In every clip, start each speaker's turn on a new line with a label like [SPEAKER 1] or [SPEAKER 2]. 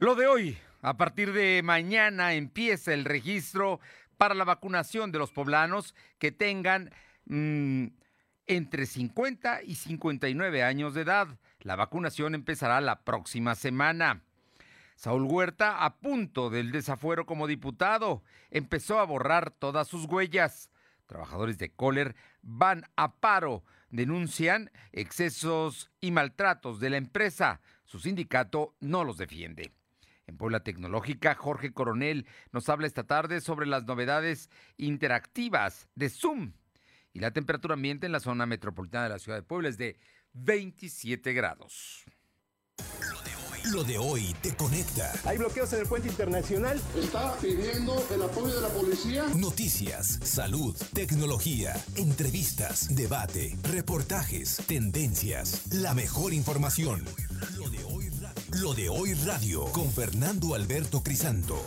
[SPEAKER 1] Lo de hoy, a partir de mañana empieza el registro para la vacunación de los poblanos que tengan mm, entre 50 y 59 años de edad. La vacunación empezará la próxima semana. Saúl Huerta, a punto del desafuero como diputado, empezó a borrar todas sus huellas. Trabajadores de Kohler van a paro, denuncian excesos y maltratos de la empresa. Su sindicato no los defiende. En Puebla Tecnológica, Jorge Coronel nos habla esta tarde sobre las novedades interactivas de Zoom. Y la temperatura ambiente en la zona metropolitana de la ciudad de Puebla es de 27 grados.
[SPEAKER 2] Lo de hoy te conecta.
[SPEAKER 3] Hay bloqueos en el puente internacional.
[SPEAKER 4] Está pidiendo el apoyo de la policía.
[SPEAKER 2] Noticias, salud, tecnología, entrevistas, debate, reportajes, tendencias, la mejor información. Lo de hoy Lo de hoy radio con Fernando Alberto Crisanto.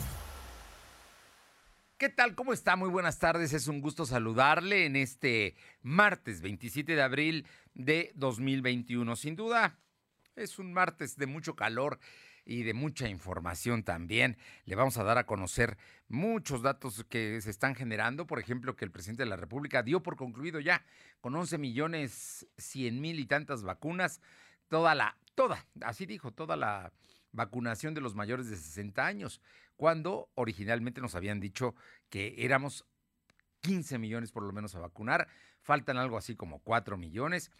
[SPEAKER 1] ¿Qué tal? ¿Cómo está? Muy buenas tardes. Es un gusto saludarle en este martes 27 de abril de 2021. Sin duda, es un martes de mucho calor y de mucha información también. Le vamos a dar a conocer muchos datos que se están generando. Por ejemplo, que el presidente de la República dio por concluido ya con 11 millones 100 mil y tantas vacunas, toda la, toda, así dijo, toda la vacunación de los mayores de 60 años, cuando originalmente nos habían dicho que éramos 15 millones por lo menos a vacunar, faltan algo así como 4 millones.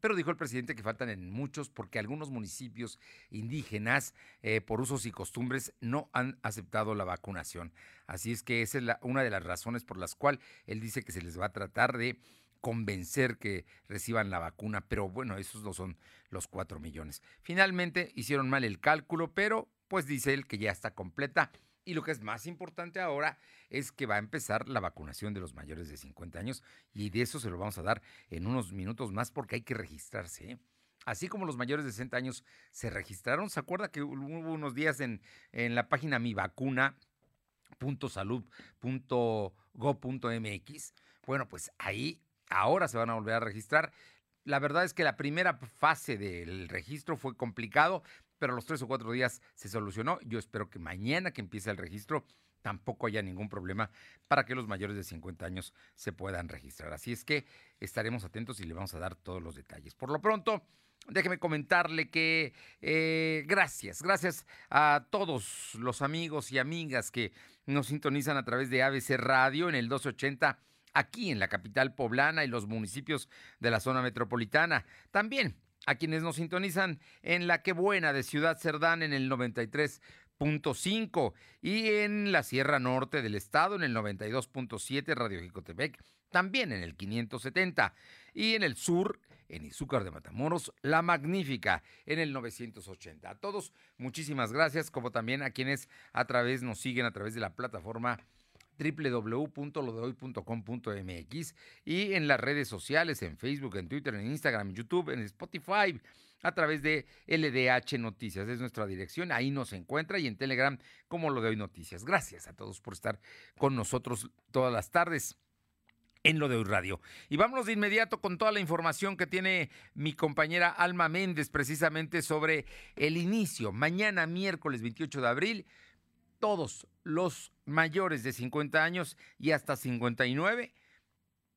[SPEAKER 1] Pero dijo el presidente que faltan en muchos porque algunos municipios indígenas, eh, por usos y costumbres, no han aceptado la vacunación. Así es que esa es una de las razones por las cuales él dice que se les va a tratar de convencer que reciban la vacuna, pero bueno, esos no son los cuatro millones. Finalmente hicieron mal el cálculo, pero pues dice él que ya está completa. Y lo que es más importante ahora es que va a empezar la vacunación de los mayores de 50 años y de eso se lo vamos a dar en unos minutos más porque hay que registrarse. ¿eh? Así como los mayores de 60 años se registraron, ¿se acuerda que hubo unos días en, en la página mivacuna.salud.go.mx? Bueno, pues ahí ahora se van a volver a registrar. La verdad es que la primera fase del registro fue complicado, pero los tres o cuatro días se solucionó. Yo espero que mañana que empiece el registro tampoco haya ningún problema para que los mayores de 50 años se puedan registrar. Así es que estaremos atentos y le vamos a dar todos los detalles. Por lo pronto, déjeme comentarle que eh, gracias, gracias a todos los amigos y amigas que nos sintonizan a través de ABC Radio en el 280 aquí en la capital poblana y los municipios de la zona metropolitana. También a quienes nos sintonizan en la que buena de Ciudad Cerdán en el 93.5 y en la Sierra Norte del Estado en el 92.7 Radio Jicotepec, también en el 570 y en el sur en Izúcar de Matamoros, La Magnífica en el 980. A todos, muchísimas gracias, como también a quienes a través nos siguen a través de la plataforma www.lodehoy.com.mx y en las redes sociales, en Facebook, en Twitter, en Instagram, en YouTube, en Spotify, a través de LDH Noticias. Es nuestra dirección, ahí nos encuentra y en Telegram como Lo de Hoy Noticias. Gracias a todos por estar con nosotros todas las tardes en lo de hoy radio. Y vámonos de inmediato con toda la información que tiene mi compañera Alma Méndez precisamente sobre el inicio, mañana miércoles 28 de abril, todos los mayores de 50 años y hasta 59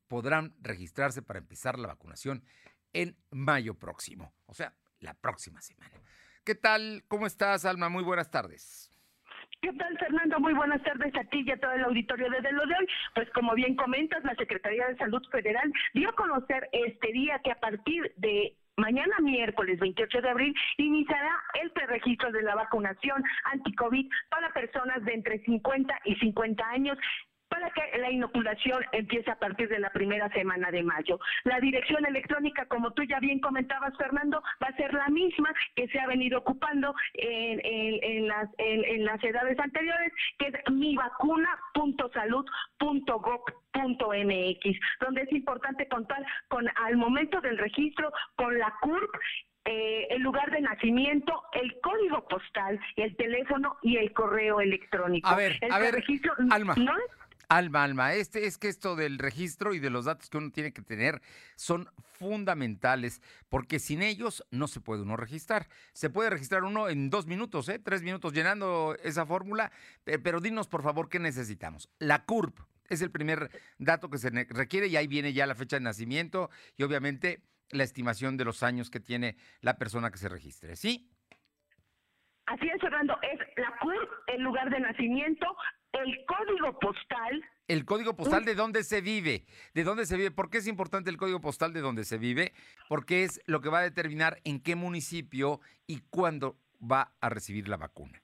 [SPEAKER 1] podrán registrarse para empezar la vacunación en mayo próximo, o sea, la próxima semana. ¿Qué tal? ¿Cómo estás, Alma? Muy buenas tardes.
[SPEAKER 5] ¿Qué tal, Fernando? Muy buenas tardes a ti y a todo el auditorio desde lo de hoy. Pues como bien comentas, la Secretaría de Salud Federal dio a conocer este día que a partir de Mañana miércoles 28 de abril iniciará el preregistro de la vacunación anti-COVID para personas de entre 50 y 50 años para que la inoculación empiece a partir de la primera semana de mayo. La dirección electrónica, como tú ya bien comentabas, Fernando, va a ser la misma que se ha venido ocupando en, las, en, las edades anteriores, que es mivacuna.salud.gov.mx, donde es importante contar con, al momento del registro, con la CURP eh, el lugar de nacimiento, el código postal, el teléfono y el correo electrónico.
[SPEAKER 1] A ver, a ver,
[SPEAKER 5] registro
[SPEAKER 1] Alma. Alma, alma, este es que esto del registro y de los datos que uno tiene que tener son fundamentales, porque sin ellos no se puede uno registrar. Se puede registrar uno en dos minutos, ¿eh? tres minutos llenando esa fórmula, pero dinos por favor qué necesitamos. La CURP es el primer dato que se requiere y ahí viene ya la fecha de nacimiento y obviamente la estimación de los años que tiene la persona que se registre, ¿sí?
[SPEAKER 5] Así es, Fernando, es la CURP, el lugar de nacimiento, el código postal.
[SPEAKER 1] El código postal de dónde se vive, de dónde se vive. ¿Por qué es importante el código postal de dónde se vive? Porque es lo que va a determinar en qué municipio y cuándo va a recibir la vacuna.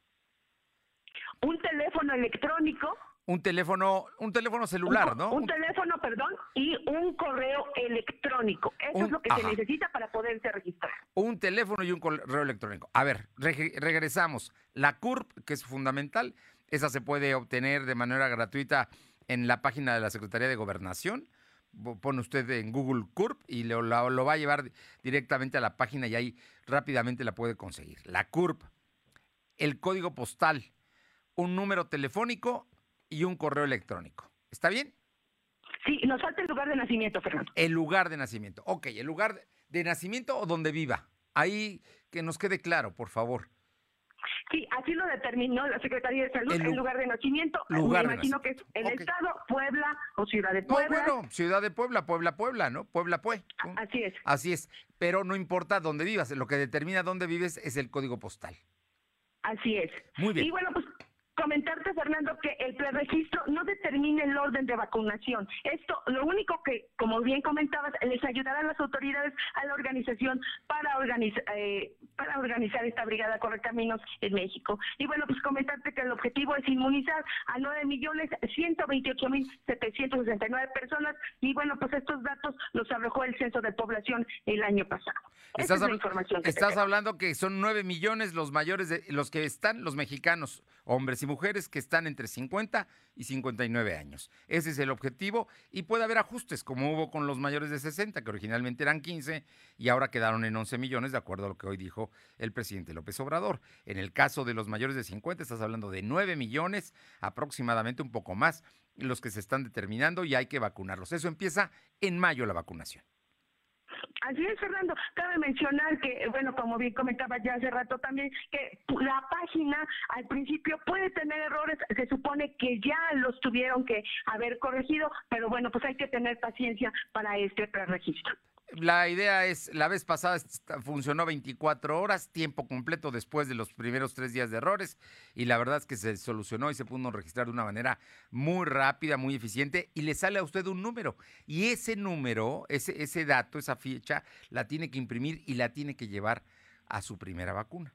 [SPEAKER 5] Un teléfono electrónico.
[SPEAKER 1] Un teléfono, un teléfono celular, ¿no?
[SPEAKER 5] Un, teléfono, perdón, y un correo electrónico. Eso es lo que se necesita para poderse registrar.
[SPEAKER 1] Un teléfono y un correo electrónico. A ver, regresamos. La CURP, que es fundamental, esa se puede obtener de manera gratuita en la página de la Secretaría de Gobernación. Pone usted en Google CURP y lo, va a llevar directamente a la página y ahí rápidamente la puede conseguir. La CURP, el código postal, un número telefónico y un correo electrónico. ¿Está bien?
[SPEAKER 5] Sí, nos falta el lugar de nacimiento, Fernando.
[SPEAKER 1] El lugar de nacimiento. Ok, el lugar de nacimiento o donde viva. Ahí que nos quede claro, por favor.
[SPEAKER 5] Sí, así lo determinó la Secretaría de Salud, el, lugar de nacimiento. me imagino que es el Estado, Puebla o Ciudad de Puebla.
[SPEAKER 1] bueno, Ciudad de Puebla, Puebla, Puebla, ¿no? Puebla, pues.
[SPEAKER 5] Así es.
[SPEAKER 1] Así es, pero no importa dónde vivas, lo que determina dónde vives es el código postal.
[SPEAKER 5] Así es.
[SPEAKER 1] Muy bien.
[SPEAKER 5] Y bueno, pues comentarte, Fernando, que el preregistro no determina el orden de vacunación. Esto, lo único que, como bien comentabas, les ayudará a las autoridades, a la organización para, organizar eh, para organizar esta brigada Correcaminos en México. Y bueno, pues comentarte que el objetivo es inmunizar a 9 millones 128 mil 769 personas. Y bueno, pues estos datos los arrojó el Censo de Población el año pasado.
[SPEAKER 1] Estás, estás hablando que son 9 millones los mayores, de, los que están, los mexicanos, hombres y mujeres que están entre 50 y 59 años. Ese es el objetivo y puede haber ajustes como hubo con los mayores de 60, que originalmente eran 15 y ahora quedaron en 11 millones, de acuerdo a lo que hoy dijo el presidente López Obrador. En el caso de los mayores de 50, estás hablando de 9 millones, aproximadamente un poco más, los que se están determinando y hay que vacunarlos. Eso empieza en mayo la vacunación.
[SPEAKER 5] Así es, Fernando. Cabe mencionar que, bueno, como bien comentaba ya hace rato también, que la página al principio puede tener errores, se supone que ya los tuvieron que haber corregido, pero bueno, pues hay que tener paciencia para este preregistro.
[SPEAKER 1] La idea es, la vez pasada funcionó 24 horas, tiempo completo después de los primeros tres días de errores, y la verdad es que se solucionó y se pudo registrar de una manera muy rápida, muy eficiente, y le sale a usted un número. Y ese número, ese, ese dato, esa fecha, la tiene que imprimir y la tiene que llevar a su primera vacuna.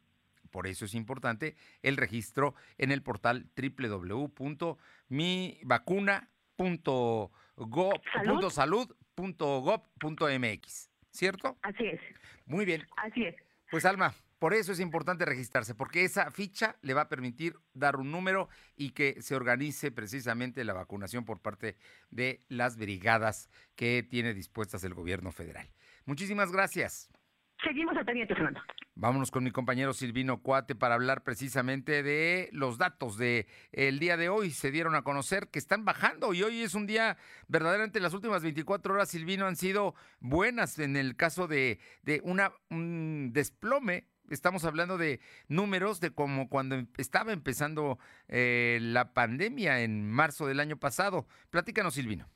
[SPEAKER 1] Por eso es importante el registro en el portal www.mivacuna.go.salud .gov.mx, ¿cierto?
[SPEAKER 5] Así es.
[SPEAKER 1] Muy bien.
[SPEAKER 5] Así es.
[SPEAKER 1] Pues Alma, por eso es importante registrarse, porque esa ficha le va a permitir dar un número y que se organice precisamente la vacunación por parte de las brigadas que tiene dispuestas el gobierno federal. Muchísimas gracias.
[SPEAKER 5] Seguimos al pendiente, Fernando.
[SPEAKER 1] Vámonos con mi compañero Silvino Cuate para hablar precisamente de los datos de el día de hoy. Se dieron a conocer que están bajando y hoy es un día verdaderamente las últimas 24 horas, Silvino, han sido buenas en el caso de, de una, un desplome estamos hablando de números de como cuando em, estaba empezando eh, la pandemia en marzo del año pasado. Platícanos, Silvino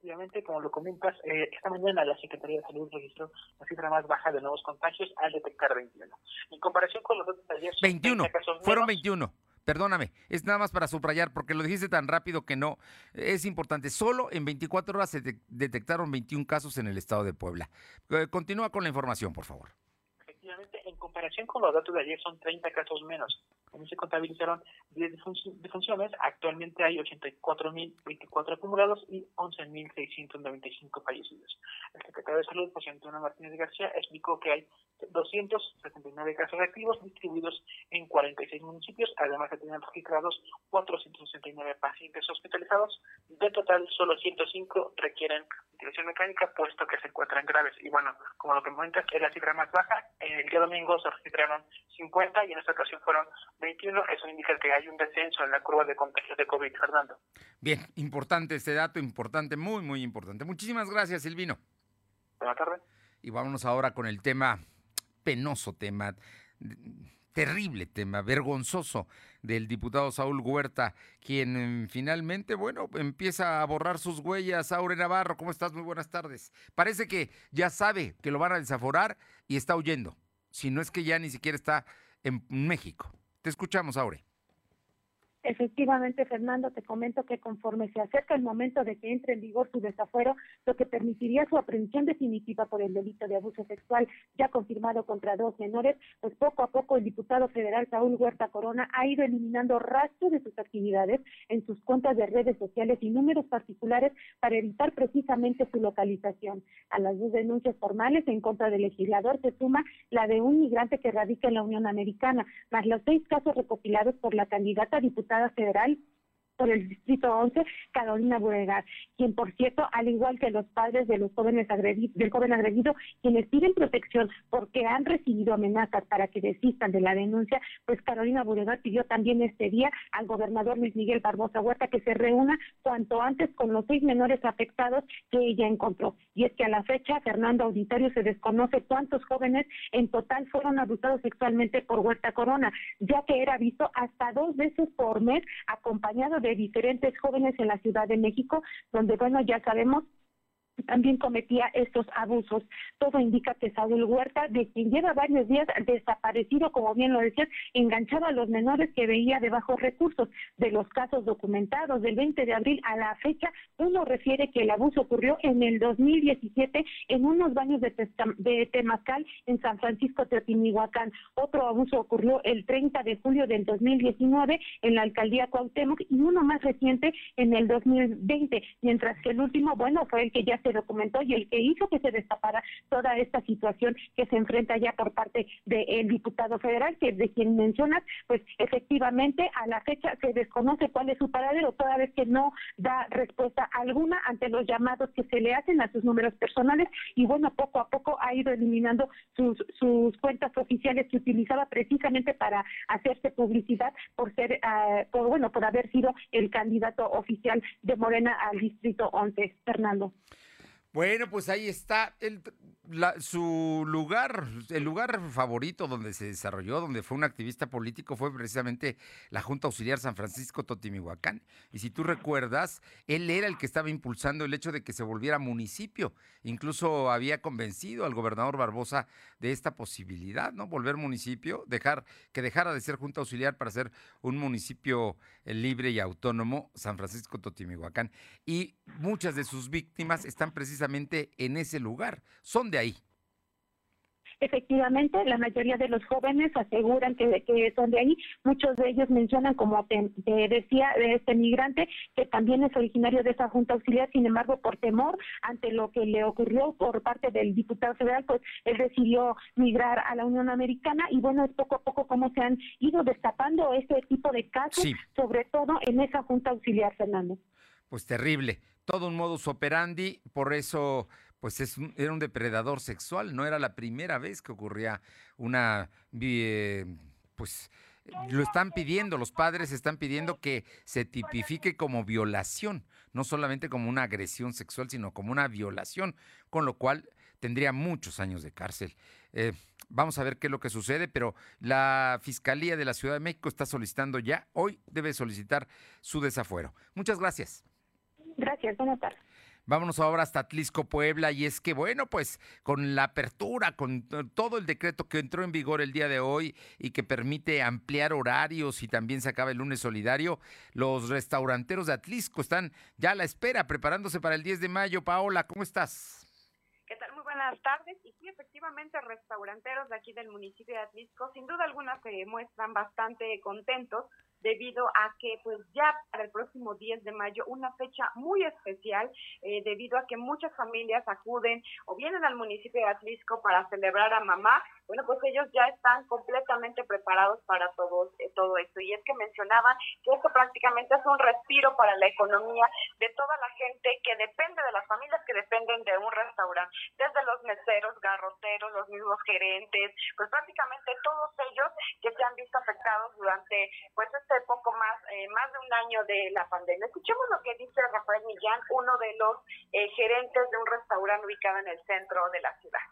[SPEAKER 6] efectivamente, como lo comentas, eh, esta mañana la Secretaría de Salud registró la cifra más baja de nuevos contagios al detectar 21. En comparación con los otros ayer...
[SPEAKER 1] 21, fueron 21. Perdóname, es nada más para subrayar porque lo dijiste tan rápido que no. Es importante, solo en 24 horas se detectaron 21 casos en el estado de Puebla. Eh, continúa con la información, por favor.
[SPEAKER 6] Efectivamente, en comparación con los datos de ayer son 30 casos menos. Como se contabilizaron 10 defunciones, actualmente hay 84.024 acumulados y 11.695 fallecidos. El secretario de Salud, José Antonio Martínez García, explicó que hay
[SPEAKER 7] 269 casos activos distribuidos en 46 municipios. Además, se tenían registrados 469 pacientes hospitalizados. De total, solo 105 requieren ventilación mecánica, puesto que se encuentran graves. Y bueno, como lo que comentas, es la cifra más baja. El día domingo se registraron 50 y en esta ocasión fueron 21. Eso indica que hay un descenso en la curva de contagios de COVID, Fernando.
[SPEAKER 1] Bien, importante este dato, importante, muy, muy importante. Muchísimas gracias, Silvino.
[SPEAKER 7] Buenas tardes.
[SPEAKER 1] Y vámonos ahora con el tema, penoso tema, terrible tema, vergonzoso del diputado Saúl Huerta, quien mm, finalmente, bueno, empieza a borrar sus huellas. Aure Navarro, ¿cómo estás? Muy buenas tardes. Parece que ya sabe que lo van a desaforar y está huyendo. Si no es que ya ni siquiera está en México. Te escuchamos, Aure.
[SPEAKER 8] Efectivamente, Fernando, te comento que conforme se acerca el momento de que entre en vigor su desafuero, lo que permitiría su aprehensión definitiva por el delito de abuso sexual ya confirmado contra dos menores, pues poco a poco el diputado federal Saúl Huerta Corona ha ido eliminando rastro de sus actividades en sus cuentas de redes sociales y números particulares para evitar precisamente su localización. A las dos denuncias formales en contra del legislador se suma la de un migrante que radica en la Unión Americana, más los seis casos recopilados por la candidata diputada federal por el Distrito 11, Carolina Buregar, quien, por cierto, al igual que los padres de los jóvenes agredidos, del joven agredido, quienes piden protección porque han recibido amenazas para que desistan de la denuncia, pues Carolina Buregar pidió también este día al gobernador Luis Miguel Barbosa Huerta que se reúna cuanto antes con los seis menores afectados que ella encontró. Y es que a la fecha, Fernando Auditorio, se desconoce cuántos jóvenes en total fueron abusados sexualmente por Huerta Corona, ya que era visto hasta dos veces por mes acompañado de diferentes jóvenes en la Ciudad de México, donde, bueno, ya sabemos también cometía estos abusos. Todo indica que Saúl Huerta, de quien lleva varios días desaparecido, como bien lo decías, enganchaba a los menores que veía de bajos recursos. De los casos documentados del 20 de abril a la fecha, uno refiere que el abuso ocurrió en el 2017 en unos baños de, de Temazcal en San Francisco Teotinihuacán. Otro abuso ocurrió el 30 de julio del 2019 en la alcaldía Cuauhtémoc y uno más reciente en el 2020, mientras que el último, bueno, fue el que ya se documentó y el que hizo que se destapara toda esta situación que se enfrenta ya por parte del diputado federal, que de quien mencionas, pues efectivamente a la fecha se desconoce cuál es su paradero, toda vez que no da respuesta alguna ante los llamados que se le hacen a sus números personales y bueno, poco a poco ha ido eliminando sus, sus cuentas oficiales que utilizaba precisamente para hacerse publicidad por ser, uh, por bueno, por haber sido el candidato oficial de Morena al distrito 11, Fernando.
[SPEAKER 1] Bueno, pues ahí está el, su lugar, el lugar favorito donde se desarrolló, donde fue un activista político, fue precisamente la Junta Auxiliar San Francisco Totimihuacán. Y si tú recuerdas, él era el que estaba impulsando el hecho de que se volviera municipio. Incluso había convencido al gobernador Barbosa de esta posibilidad, ¿no? Volver municipio, dejar que dejara de ser Junta Auxiliar para ser un municipio eh, libre y autónomo, San Francisco Totimihuacán. Y muchas de sus víctimas están precisamente en ese lugar. Son de ahí.
[SPEAKER 8] Efectivamente, la mayoría de los jóvenes aseguran que, que son de ahí. Muchos de ellos mencionan, como te, decía, de este migrante, que también es originario de esa Junta Auxiliar, sin embargo, por temor ante lo que le ocurrió por parte del diputado federal, pues él decidió migrar a la Unión Americana y bueno, es poco a poco como se han ido destapando este tipo de casos, sobre todo en esa Junta Auxiliar, Fernando.
[SPEAKER 1] Pues terrible, todo un modus operandi, por eso pues es era un depredador sexual, no era la primera vez que ocurría una, eh, pues lo están pidiendo, los padres están pidiendo que se tipifique como violación, no solamente como una agresión sexual, sino como una violación, con lo cual tendría muchos años de cárcel. Eh, vamos a ver qué es lo que sucede, pero la Fiscalía de la Ciudad de México está solicitando ya, hoy debe solicitar su desafuero. Muchas gracias.
[SPEAKER 8] Gracias, buenas tardes.
[SPEAKER 1] Vámonos ahora hasta Atlisco, Puebla, y es que, bueno, pues con la apertura, con todo el decreto que entró en vigor el día de hoy y que permite ampliar horarios y también se acaba el lunes solidario, los restauranteros de Atlisco están ya a la espera, preparándose para el 10 de mayo. Paola, ¿cómo estás?
[SPEAKER 9] ¿Qué tal? Muy buenas tardes. Y sí, efectivamente, restauranteros de aquí del municipio de Atlisco, sin duda alguna, se muestran bastante contentos debido a que pues ya para el próximo 10 de mayo, una fecha muy especial, eh, debido a que muchas familias acuden o vienen al municipio de Atlisco para celebrar a mamá, bueno, pues ellos ya están completamente preparados para todo, eh, todo esto. Y es que mencionaban que esto prácticamente es un respiro para la economía de toda la gente que depende de las familias que dependen de un restaurante, desde los meseros, garroteros, los mismos gerentes, pues prácticamente todos ellos que se han visto afectados durante pues este poco más, eh, más de un año de la pandemia. Escuchemos lo que dice Rafael Millán, uno de los eh, gerentes de un restaurante ubicado en el centro de la ciudad.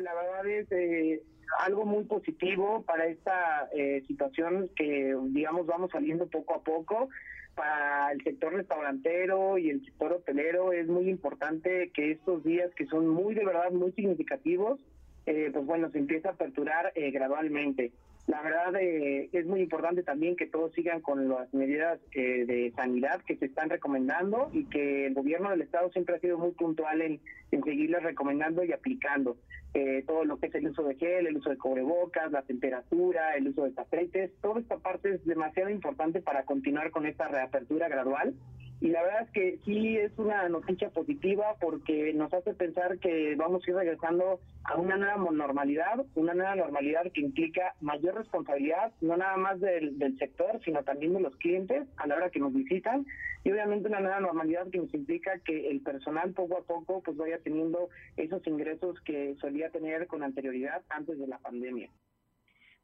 [SPEAKER 10] La verdad es eh, algo muy positivo para esta eh, situación que, digamos, vamos saliendo poco a poco. Para el sector restaurantero y el sector hotelero es muy importante que estos días que son muy, de verdad, muy significativos, eh, pues bueno, se empieza a aperturar gradualmente. La verdad eh, es muy importante también que todos sigan con las medidas eh, de sanidad que se están recomendando y que el gobierno del estado siempre ha sido muy puntual en, en seguirlas recomendando y aplicando. Eh, todo lo que es el uso de gel, el uso de cubrebocas, la temperatura, el uso de tapetes, toda esta parte es demasiado importante para continuar con esta reapertura gradual y la verdad es que sí es una noticia positiva porque nos hace pensar que vamos a ir regresando a una nueva normalidad, una nueva normalidad que implica mayor responsabilidad, no nada más del, del sector, sino también de los clientes a la hora que nos visitan. Y obviamente una nueva normalidad que nos implica que el personal poco a poco pues vaya teniendo esos ingresos que solía tener con anterioridad antes de la pandemia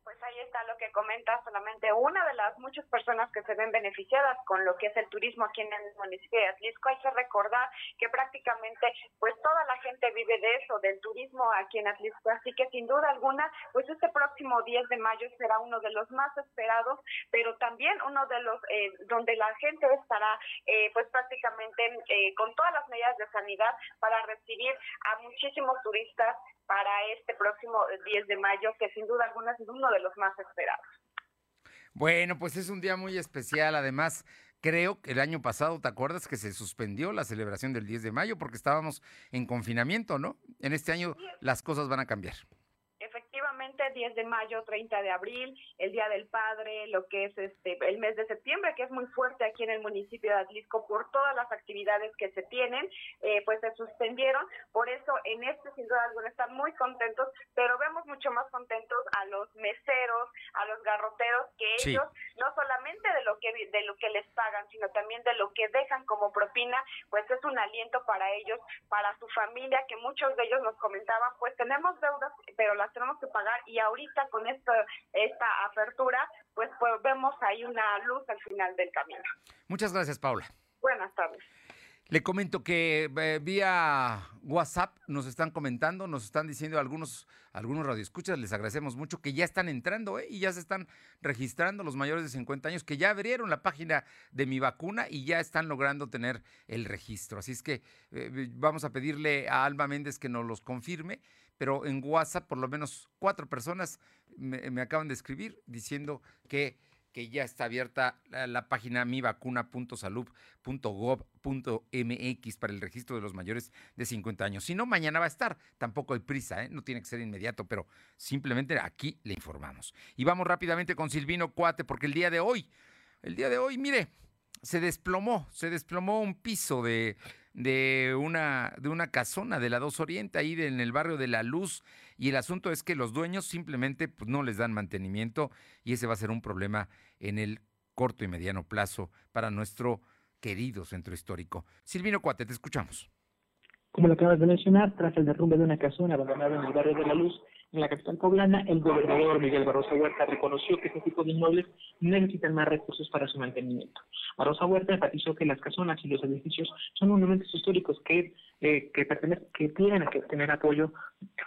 [SPEAKER 9] pues ahí está lo que comenta solamente una de las muchas personas que se ven beneficiadas con lo que es el turismo aquí en el municipio de Atlisco. Hay que recordar que prácticamente pues toda la gente vive de eso, del turismo aquí en Atlisco. Así que sin duda alguna, pues este próximo 10 de mayo será uno de los más esperados, pero también uno de los eh, donde la gente estará eh, pues prácticamente eh, con todas las medidas de sanidad para recibir a muchísimos turistas para este próximo 10 de mayo, que sin duda alguna es uno de los más esperados.
[SPEAKER 1] Bueno, pues es un día muy especial. Además, creo que el año pasado, ¿te acuerdas que se suspendió la celebración del 10 de mayo porque estábamos en confinamiento, ¿no? En este año las cosas van a cambiar.
[SPEAKER 9] 10 de mayo, 30 de abril, el Día del Padre, lo que es este el mes de septiembre, que es muy fuerte aquí en el municipio de Atlisco por todas las actividades que se tienen, eh, pues se suspendieron. Por eso en este, sin duda alguna, están muy contentos, pero vemos mucho más contentos a los meseros, a los garroteros, que ellos no solamente de lo que de lo que les pagan, sino también de lo que dejan como propina, pues es un aliento para ellos, para su familia, que muchos de ellos nos comentaban, pues tenemos deudas, pero las tenemos que pagar y ahorita con esta, esta apertura, pues, pues vemos ahí una luz al final del camino.
[SPEAKER 1] Muchas gracias, Paula.
[SPEAKER 9] Buenas tardes.
[SPEAKER 1] Le comento que eh, vía WhatsApp nos están comentando, nos están diciendo algunos, algunos radioescuchas, les agradecemos mucho que ya están entrando ¿eh? y ya se están registrando los mayores de 50 años, que ya abrieron la página de mi vacuna y ya están logrando tener el registro. Así es que eh, vamos a pedirle a Alba Méndez que nos los confirme pero en WhatsApp por lo menos cuatro personas me, acaban de escribir diciendo que, que ya está abierta la, página mivacuna.salud.gov.mx para el registro de los mayores de 50 años. Si no, mañana va a estar. Tampoco hay prisa, ¿eh? no tiene que ser inmediato, pero simplemente aquí le informamos. Y vamos rápidamente con Silvino Cuate, porque el día de hoy, el día de hoy, mire, se desplomó, se desplomó un piso de de una, de una casona de la 2 Oriente, ahí en el barrio de La Luz. Y el asunto es que los dueños simplemente pues, no les dan mantenimiento y ese va a ser un problema en el corto y mediano plazo para nuestro querido centro histórico. Silvino Cuate, te escuchamos.
[SPEAKER 6] Como lo acabas de mencionar, tras el derrumbe de una casona abandonada en el barrio de La Luz, en la capital poblana, el gobernador Miguel Barroso Huerta reconoció que este tipo de inmuebles necesitan más recursos para su mantenimiento. Barroso Huerta enfatizó que las casonas y los edificios son monumentos históricos que, eh, que, que tienen que tener apoyo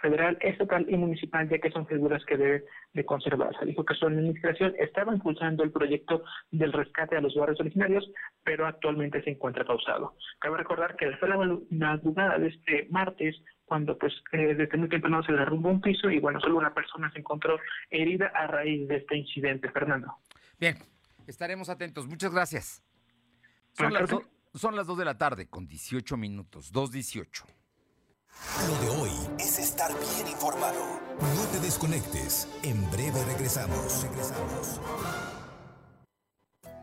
[SPEAKER 6] federal, estatal y municipal, ya que son figuras que deben de conservarse. Dijo que su administración estaba impulsando el proyecto del rescate a los barrios originarios, pero actualmente se encuentra pausado. Cabe recordar que desde la madrugada de este martes, cuando pues eh, desde muy temprano se derrumbó un piso y bueno, solo una persona se encontró herida a raíz de este incidente, Fernando.
[SPEAKER 1] Bien, estaremos atentos. Muchas gracias. Son, las, son las 2 de la tarde con 18 minutos, 2.18.
[SPEAKER 2] Lo de hoy es estar bien informado. No te desconectes. En breve regresamos. Regresamos.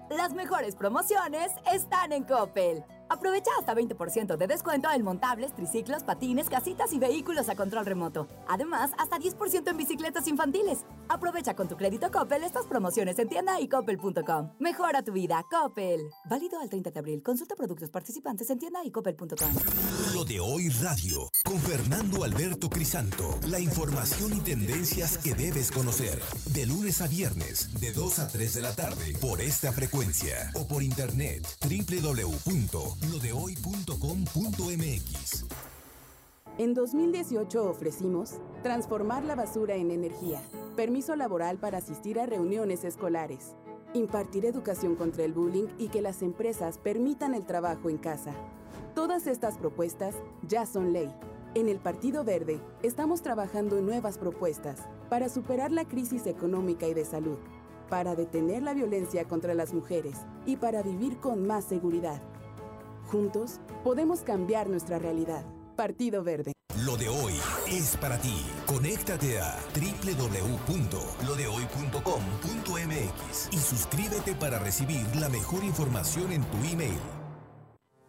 [SPEAKER 11] Las mejores promociones están en Coppel. Aprovecha hasta 20% de descuento en montables, triciclos, patines, casitas y vehículos a control remoto. Además, hasta 10% en bicicletas infantiles. Aprovecha con tu crédito Coppel estas promociones en tienda y coppel.com. Mejora tu vida, Coppel. Válido al 30 de abril. Consulta productos participantes en tienda y coppel.com.
[SPEAKER 2] Lo de hoy radio con Fernando Alberto Crisanto. La información y tendencias que debes conocer. De lunes a viernes, de 2 a 3 de la tarde, por esta frecuencia o por internet www.lodehoy.com.mx.
[SPEAKER 12] En 2018 ofrecimos transformar la basura en energía, permiso laboral para asistir a reuniones escolares, impartir educación contra el bullying y que las empresas permitan el trabajo en casa. Todas estas propuestas ya son ley. En el Partido Verde estamos trabajando en nuevas propuestas para superar la crisis económica y de salud, para detener la violencia contra las mujeres y para vivir con más seguridad. Juntos podemos cambiar nuestra realidad. Partido Verde.
[SPEAKER 2] Lo de hoy es para ti. Conéctate a www.lodehoy.com.mx y suscríbete para recibir la mejor información en tu email.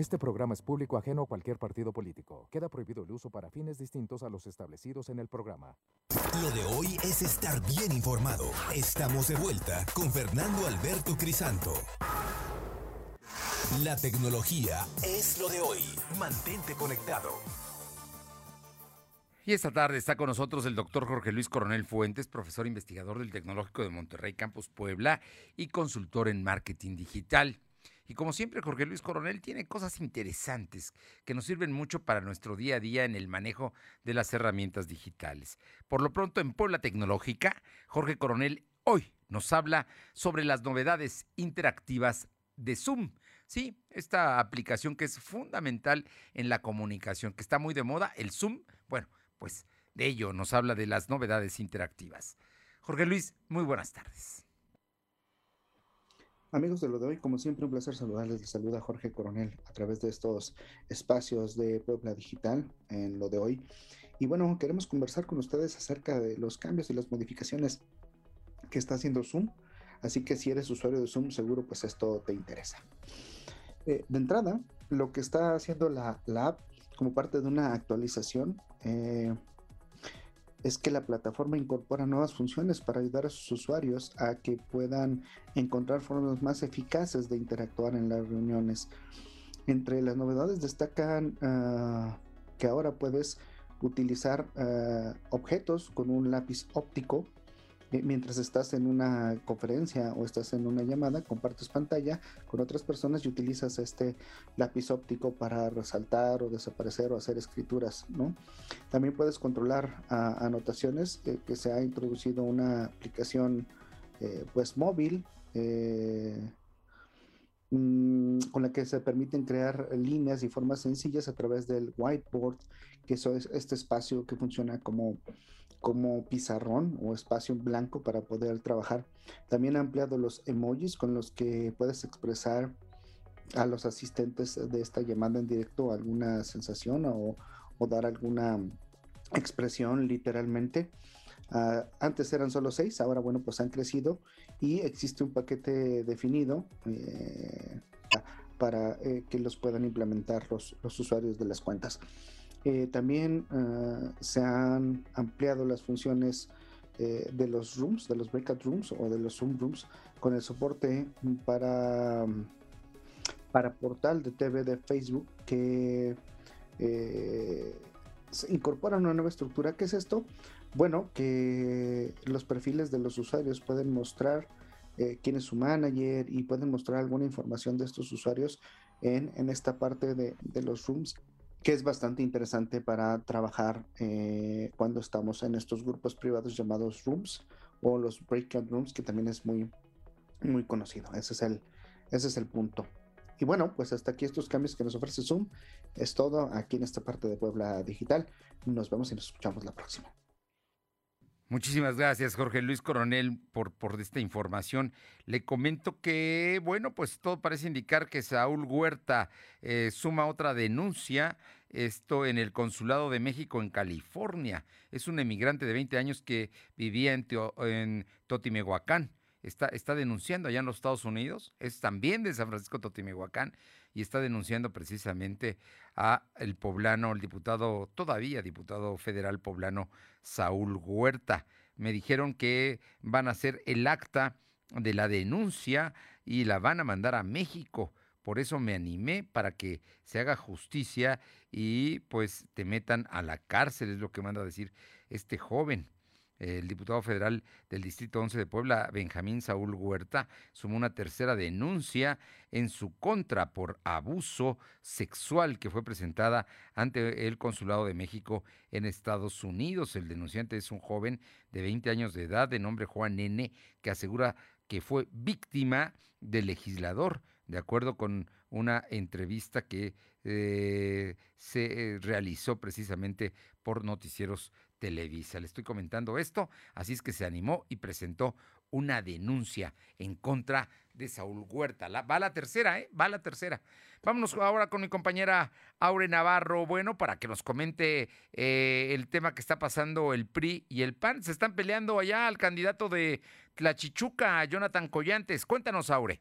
[SPEAKER 13] Este programa es público ajeno a cualquier partido político. Queda prohibido el uso para fines distintos a los establecidos en el programa.
[SPEAKER 2] Lo de hoy es estar bien informado. Estamos de vuelta con Fernando Alberto Crisanto. La tecnología es lo de hoy. Mantente conectado.
[SPEAKER 1] Y esta tarde está con nosotros el doctor Jorge Luis Coronel Fuentes, profesor investigador del Tecnológico de Monterrey Campus Puebla y consultor en marketing digital. Y como siempre, Jorge Luis Coronel tiene cosas interesantes que nos sirven mucho para nuestro día a día en el manejo de las herramientas digitales. Por lo pronto, en Puebla Tecnológica, Jorge Coronel hoy nos habla sobre las novedades interactivas de Zoom. Sí, esta aplicación que es fundamental en la comunicación, que está muy de moda, el Zoom. Bueno, pues de ello nos habla de las novedades interactivas. Jorge Luis, muy buenas tardes.
[SPEAKER 14] Amigos de lo de hoy, como siempre, un placer saludarles. Les saluda Jorge Coronel a través de estos espacios de Puebla Digital en lo de hoy. Y bueno, queremos conversar con ustedes acerca de los cambios y las modificaciones que está haciendo Zoom. Así que si eres usuario de Zoom, seguro pues esto te interesa. Eh, de entrada, lo que está haciendo la, la, app como parte de una actualización eh, es que la plataforma incorpora nuevas funciones para ayudar a sus usuarios a que puedan encontrar formas más eficaces de interactuar en las reuniones. Entre las novedades destacan uh, que ahora puedes utilizar uh, objetos con un lápiz óptico mientras estás en una conferencia o estás en una llamada, compartes pantalla con otras personas y utilizas este lápiz óptico para resaltar o desaparecer o hacer escrituras, ¿no? También puedes controlar uh, anotaciones, eh, que se ha introducido una aplicación eh, pues móvil eh, mmm, con la que se permiten crear líneas y formas sencillas a través del whiteboard, que es este espacio que funciona como como pizarrón o espacio blanco para poder trabajar. También ha ampliado los emojis con los que puedes expresar a los asistentes de esta llamada en directo alguna sensación o, dar alguna expresión literalmente. Uh, antes eran solo seis, ahora bueno, pues han crecido y existe un paquete definido eh, para eh, que los puedan implementar los usuarios de las cuentas. Eh, también uh, se han ampliado las funciones eh, de los rooms, de los breakout rooms o de los Zoom rooms con el soporte para, para portal de TV de Facebook que eh, incorpora una nueva estructura. ¿Qué es esto? Bueno, que los perfiles de los usuarios pueden mostrar quién es su manager y pueden mostrar alguna información de estos usuarios en, en esta parte de, de los rooms que es bastante interesante para trabajar eh, cuando estamos en estos grupos privados llamados rooms o los breakout rooms, que también es muy, muy conocido. Ese es el, ese es el punto. Y bueno, pues hasta aquí estos cambios que nos ofrece Zoom. Es todo aquí en esta parte de Puebla Digital. Nos vemos y nos escuchamos la próxima.
[SPEAKER 1] Muchísimas gracias, Jorge Luis Coronel, por, por esta información. Le comento que, bueno, pues todo parece indicar que Saúl Huerta eh, suma otra denuncia, esto en el Consulado de México en California. Es un emigrante de 20 años que vivía en, en Totimehuacán. Está, está denunciando allá en los Estados Unidos, es también de San Francisco Totimehuacán y está denunciando precisamente a el poblano, el diputado, todavía diputado federal poblano Saúl Huerta. Me dijeron que van a hacer el acta de la denuncia y la van a mandar a México. Por eso me animé para que se haga justicia y pues te metan a la cárcel, es lo que manda a decir este joven. El diputado federal del Distrito 11 de Puebla, Benjamín Saúl Huerta, sumó una tercera denuncia en su contra por abuso sexual que fue presentada ante el Consulado de México en Estados Unidos. El denunciante es un joven de 20 años de edad de nombre Juan N., que asegura que fue víctima del legislador, de acuerdo con una entrevista que eh, se realizó precisamente por noticieros Televisa. Le estoy comentando esto, así es que se animó y presentó una denuncia en contra de Saúl Huerta. La, va la tercera, ¿eh? Va la tercera. Vámonos ahora con mi compañera Aure Navarro, bueno, para que nos comente eh, el tema que está pasando el PRI y el PAN. Se están peleando allá al candidato de Tlachichuca, Jonathan Collantes. Cuéntanos, Aure.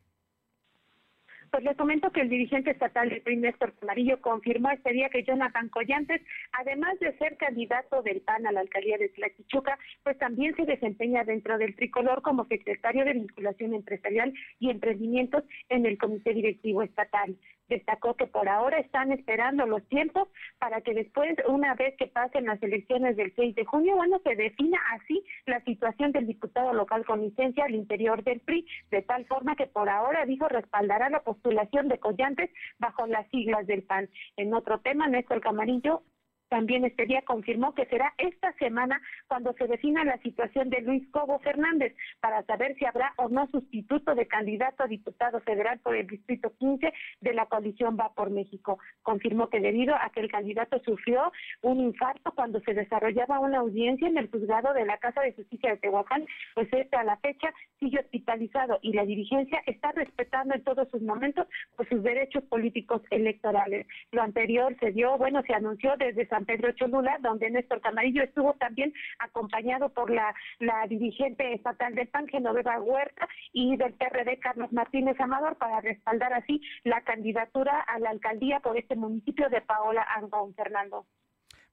[SPEAKER 8] Pues les comento que el dirigente estatal del PRI, Néstor Camarillo, confirmó este día que Jonathan Collantes, además de ser candidato del PAN a la alcaldía de Tlaquichuca, pues también se desempeña dentro del tricolor como secretario de vinculación empresarial y emprendimientos en el comité directivo estatal destacó que por ahora están esperando los tiempos para que después, una vez que pasen las elecciones del 6 de junio, bueno, se defina así la situación del diputado local con licencia al interior del PRI, de tal forma que por ahora, dijo, respaldará la postulación de Collantes bajo las siglas del PAN. En otro tema, Néstor Camarillo también este día confirmó que será esta semana cuando se defina la situación de Luis Cobo Fernández para saber si habrá o no sustituto de candidato a diputado federal por el Distrito 15 de la coalición Va por México. Confirmó que debido a que el candidato sufrió un infarto cuando se desarrollaba una audiencia en el juzgado de la Casa de Justicia de Tehuacán, pues este a la fecha sigue hospitalizado y la dirigencia está respetando en todos sus momentos pues sus derechos políticos electorales. Lo anterior se dio, bueno, se anunció desde San Pedro Cholula, donde Néstor Camarillo estuvo también acompañado por la, la dirigente estatal del PAN, Genoveva Huerta, y del PRD, Carlos Martínez Amador, para respaldar así la candidatura a la alcaldía por este municipio de Paola Angón, Fernando.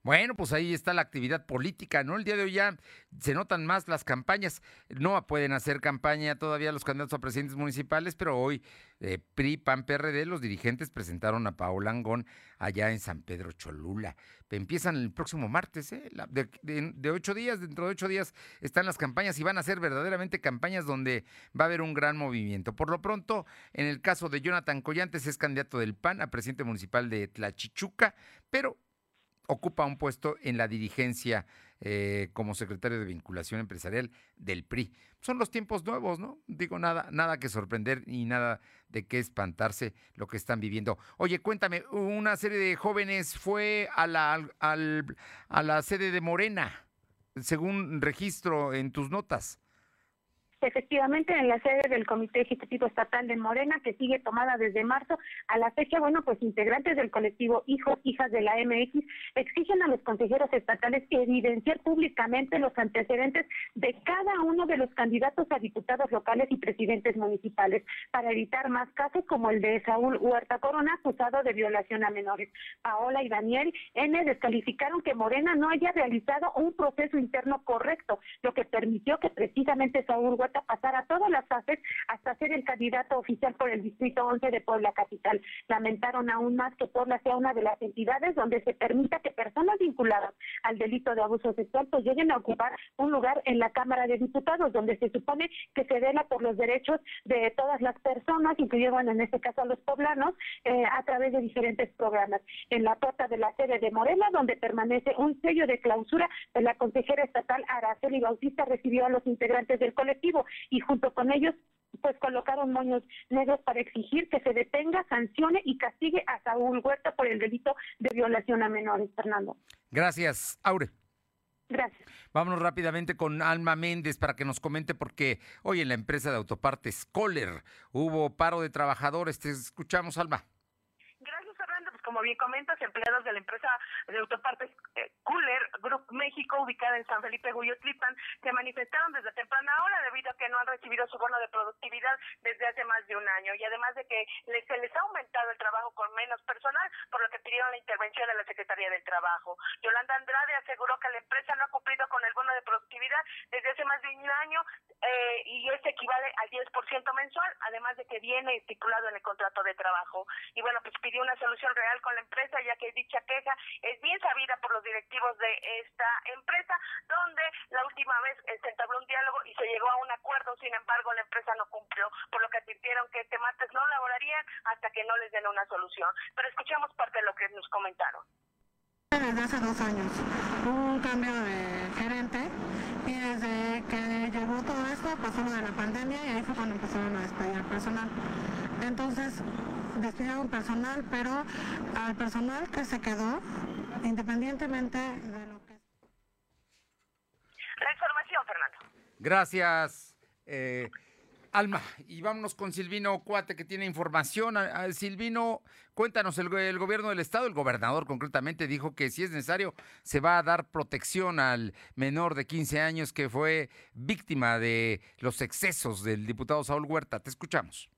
[SPEAKER 1] Bueno, pues ahí está la actividad política, ¿no? El día de hoy ya se notan más las campañas. No pueden hacer campaña todavía los candidatos a presidentes municipales, pero hoy eh, PRI, PAN, PRD, los dirigentes presentaron a Paola Angón allá en San Pedro Cholula. Empiezan el próximo martes, ¿eh? de, ocho días, dentro de ocho días están las campañas y van a ser verdaderamente campañas donde va a haber un gran movimiento. Por lo pronto, en el caso de Jonathan Collantes, es candidato del PAN a presidente municipal de Tlachichuca, pero ocupa un puesto en la dirigencia eh, como secretario de vinculación empresarial del PRI. Son los tiempos nuevos, ¿no? Digo, nada, nada que sorprender y nada de qué espantarse lo que están viviendo. Oye, cuéntame, una serie de jóvenes fue a la, a la sede de Morena, según registro en tus notas.
[SPEAKER 8] Efectivamente, en la sede del Comité Ejecutivo Estatal de Morena, que sigue tomada desde marzo a la fecha, bueno, pues integrantes del colectivo Hijos, Hijas de la MX exigen a los consejeros estatales evidenciar públicamente los antecedentes de cada uno de los candidatos a diputados locales y presidentes municipales para evitar más casos como el de Saúl Huerta Corona, acusado de violación a menores. Paola y Daniel N. descalificaron que Morena no haya realizado un proceso interno correcto, lo que permitió que precisamente Saúl Huerta pasar a todas las fases hasta ser el candidato oficial por el Distrito 11 de Puebla Capital. Lamentaron aún más que Puebla sea una de las entidades donde se permita que personas vinculadas al delito de abuso sexual pues lleguen a ocupar un lugar en la Cámara de Diputados, donde se supone que se vela por los derechos de todas las personas, incluidos en este caso a los poblanos, eh, a través de diferentes programas. En la puerta de la sede de Morena, donde permanece un sello de clausura de la consejera estatal Araceli Bautista, recibió a los integrantes del colectivo y junto con ellos pues colocaron moños negros para exigir que se detenga, sancione y castigue a Saúl Huerta por el delito de violación a menores, Fernando.
[SPEAKER 1] Gracias, Aure.
[SPEAKER 8] Gracias.
[SPEAKER 1] Vámonos rápidamente con Alma Méndez para que nos comente porque hoy en la empresa de autopartes Kohler hubo paro de trabajadores. Te escuchamos, Alma
[SPEAKER 9] como bien comentas, empleados de la empresa de autopartes eh, Cooler Group México, ubicada en San Felipe Guyotlipan, se manifestaron desde temprana hora debido a que no han recibido su bono de productividad desde hace más de un año y además de que se les ha aumentado el trabajo con menos personal, por lo que pidieron la intervención de la Secretaría del Trabajo. Yolanda Andrade aseguró que la empresa no ha cumplido con el bono de productividad desde hace más de un año eh, y este equivale al 10% mensual, además de que viene estipulado en el contrato de trabajo. Y bueno, pues pidió una solución real con la empresa, ya que dicha queja es bien sabida por los directivos de esta empresa, donde la última vez se entabló un diálogo y se llegó a un acuerdo, sin embargo la empresa no cumplió, por lo que advirtieron que este martes no laborarían hasta que no les den una solución. Pero escuchamos parte de lo que nos comentaron.
[SPEAKER 15] Desde hace dos años hubo un cambio de gerente y desde que llegó todo esto pasó lo de la pandemia y ahí fue cuando empezaron a despedir personal. Entonces, despidieron personal, pero al personal que se quedó, independientemente de lo que...
[SPEAKER 9] La información, Fernando.
[SPEAKER 1] Gracias. Eh, Alma, y vámonos con Silvino Cuate que tiene información. Silvino, cuéntanos, el, el, gobierno del estado, el gobernador concretamente, dijo que si es necesario se va a dar protección al menor de 15 años que fue víctima de los excesos del diputado Saúl Huerta. Te escuchamos.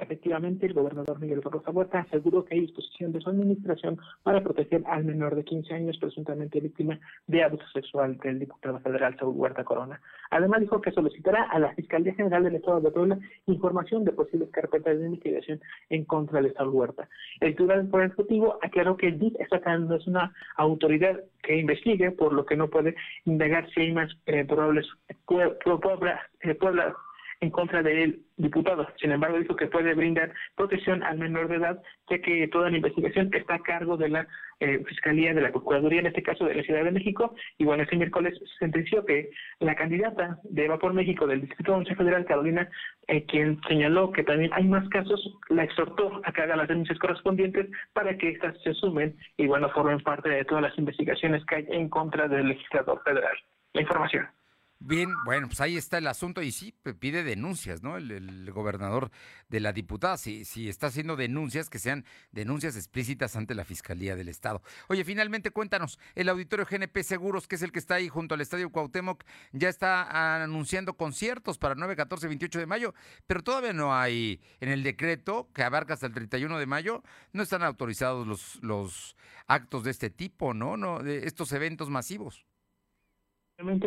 [SPEAKER 6] Efectivamente, el gobernador Miguel Barroso Huerta aseguró que hay disposición de su administración para proteger al menor de 15 años presuntamente víctima de abuso sexual del diputado federal Saúl Huerta Corona. Además dijo que solicitará a la Fiscalía General del Estado de Puebla información de posibles carpetas de investigación en contra de Saúl Huerta. El Tribunal por Ejecutivo aclaró que el DIF estatal no es una autoridad que investigue, por lo que no puede indagar si hay más eh, probables eh, Puebla en contra del diputado. Sin embargo, dijo que puede brindar protección al menor de edad, ya que toda la investigación está a cargo de la eh, Fiscalía de la Procuraduría, en este caso de la Ciudad de México. Y bueno, este miércoles sentenció que la candidata de Eva por México del Distrito 11 Federal, Carolina, eh, quien señaló que también hay más casos, la exhortó a que haga las denuncias correspondientes para que éstas se sumen y bueno, formen parte de todas las investigaciones que hay en contra del legislador federal. La información.
[SPEAKER 1] Bien, bueno, pues ahí está el asunto y sí, pide denuncias, ¿no? El, gobernador de la diputada, si, si está haciendo denuncias, que sean denuncias explícitas ante la Fiscalía del Estado. Oye, finalmente cuéntanos, el auditorio GNP Seguros, que es el que está ahí junto al Estadio Cuauhtémoc, ya está anunciando conciertos para 9, 14, 28 de mayo, pero todavía no hay, en el decreto que abarca hasta el 31 de mayo, no están autorizados los, los actos de este tipo, ¿no? no de estos eventos masivos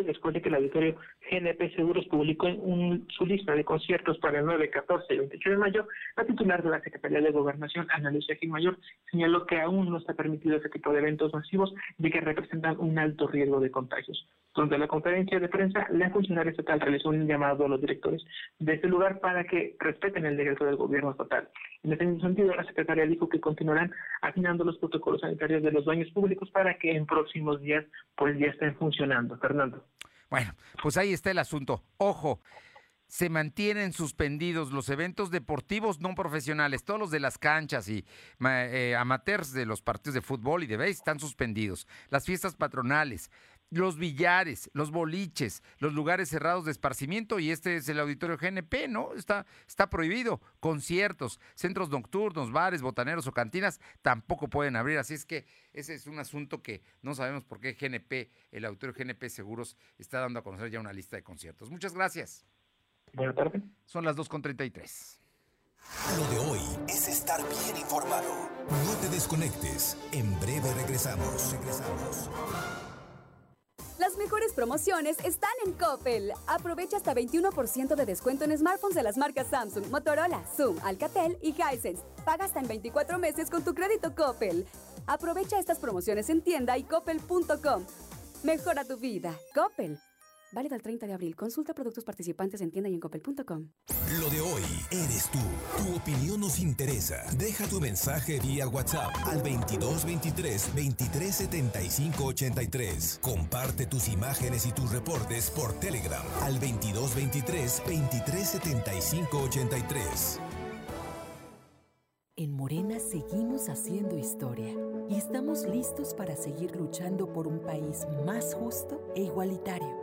[SPEAKER 6] después de que el auditorio GNP Seguros publicó un, su lista de conciertos para el 9, 14 y 28 de mayo, la titular de la Secretaría de Gobernación, Ana Lucia Mayor, señaló que aún no está permitido ese tipo de eventos masivos y que representan un alto riesgo de contagios. Durante la conferencia de prensa, la funcionaria estatal realizó un llamado a los directores de este lugar para que respeten el decreto del gobierno estatal. En ese sentido, la secretaria dijo que continuarán afinando los protocolos sanitarios de los baños públicos para que en próximos días pues ya estén funcionando. Fernando.
[SPEAKER 1] Bueno, pues ahí está el asunto. Ojo, se mantienen suspendidos los eventos deportivos no profesionales, todos los de las canchas y eh, amateurs de los partidos de fútbol y de béisbol están suspendidos. Las fiestas patronales, los billares, los boliches, los lugares cerrados de esparcimiento y este es el auditorio GNP, ¿no? Está, está prohibido. Conciertos, centros nocturnos, bares, botaneros o cantinas tampoco pueden abrir. Así es que ese es un asunto que no sabemos por qué GNP, el auditorio GNP Seguros, está dando a conocer ya una lista de conciertos. Muchas gracias.
[SPEAKER 6] Buenas tardes.
[SPEAKER 1] Son las 2.33.
[SPEAKER 2] Lo de hoy es estar bien informado. No te desconectes. En breve regresamos. Regresamos.
[SPEAKER 16] Las mejores promociones están en Coppel. Aprovecha hasta 21% de descuento en smartphones de las marcas Samsung, Motorola, Zoom, Alcatel y Hisense. Paga hasta en 24 meses con tu crédito Coppel. Aprovecha estas promociones en tienda y coppel.com. Mejora tu vida. Coppel. Válido el 30 de abril. Consulta productos participantes en tienda y en copel.com.
[SPEAKER 2] Lo de hoy eres tú. Tu opinión nos interesa. Deja tu mensaje vía WhatsApp al 2223 2375 83. Comparte tus imágenes y tus reportes por Telegram al 2223 2375 83.
[SPEAKER 17] En Morena seguimos haciendo historia y estamos listos para seguir luchando por un país más justo e igualitario.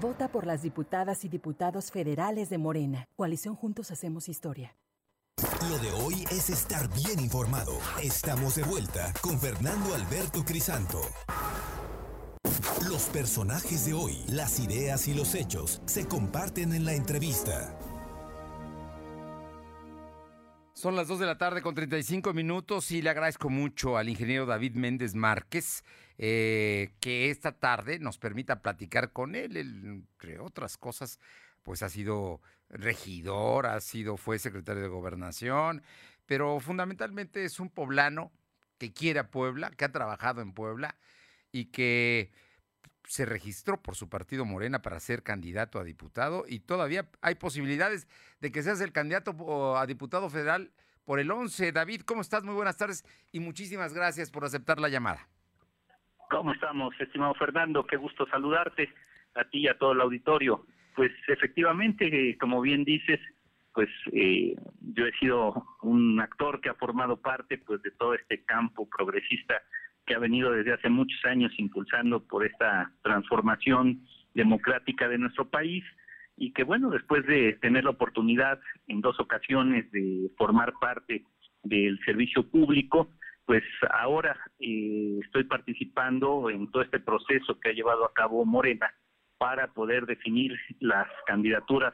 [SPEAKER 17] Vota por las diputadas y diputados federales de Morena. Coalición Juntos Hacemos Historia.
[SPEAKER 2] Lo de hoy es estar bien informado. Estamos de vuelta con Fernando Alberto Crisanto. Los personajes de hoy, las ideas y los hechos se comparten en la entrevista.
[SPEAKER 1] Son las 2 de la tarde con 35 minutos y le agradezco mucho al ingeniero David Méndez Márquez eh, que esta tarde nos permita platicar con él, él, entre otras cosas, pues ha sido regidor, ha sido, fue secretario de gobernación, pero fundamentalmente es un poblano que quiere a Puebla, que ha trabajado en Puebla y que se registró por su partido Morena para ser candidato a diputado y todavía hay posibilidades de que seas el candidato a diputado federal por el 11. David, ¿cómo estás? Muy buenas tardes y muchísimas gracias por aceptar la llamada.
[SPEAKER 18] ¿Cómo estamos, estimado Fernando? Qué gusto saludarte a ti y a todo el auditorio. Pues efectivamente, eh, como bien dices, pues eh, yo he sido un actor que ha formado parte pues de todo este campo progresista que ha venido desde hace muchos años impulsando por esta transformación democrática de nuestro país y que bueno, después de tener la oportunidad en dos ocasiones de formar parte del servicio público, pues ahora eh, estoy participando en todo este proceso que ha llevado a cabo Morena para poder definir las candidaturas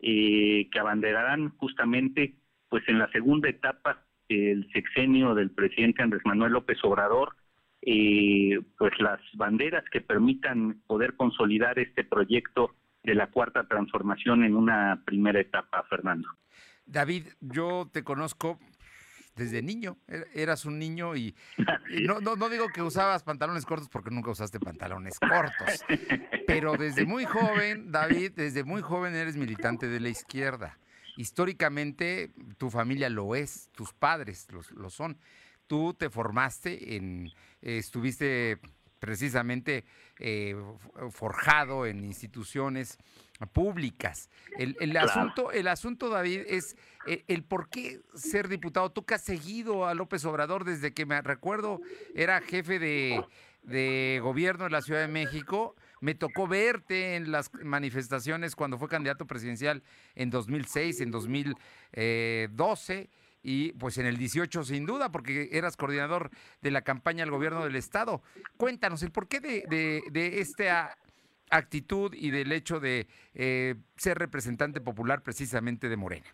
[SPEAKER 18] eh, que abanderarán justamente pues en la segunda etapa del sexenio del presidente Andrés Manuel López Obrador eh, pues las banderas que permitan poder consolidar este proyecto de la cuarta transformación en una primera etapa, Fernando.
[SPEAKER 1] David, yo te conozco desde niño, er, eras un niño y, no, no, no, digo que usabas pantalones cortos porque nunca usaste pantalones cortos, pero desde muy joven, David, desde muy joven eres militante de la izquierda. Históricamente tu familia lo es, tus padres lo son tú te formaste en, eh, estuviste precisamente eh, forjado en instituciones públicas. El, asunto, el asunto, David, es eh, el, por qué ser diputado. Tú que has seguido a López Obrador desde que me recuerdo, era jefe de, de gobierno de la Ciudad de México. Me tocó verte en las manifestaciones cuando fue candidato presidencial en 2006, en 2012 y pues en el 18 sin duda, porque eras coordinador de la campaña del gobierno del Estado. Cuéntanos el porqué de, de, esta actitud y del hecho de eh, ser representante popular precisamente de Morena.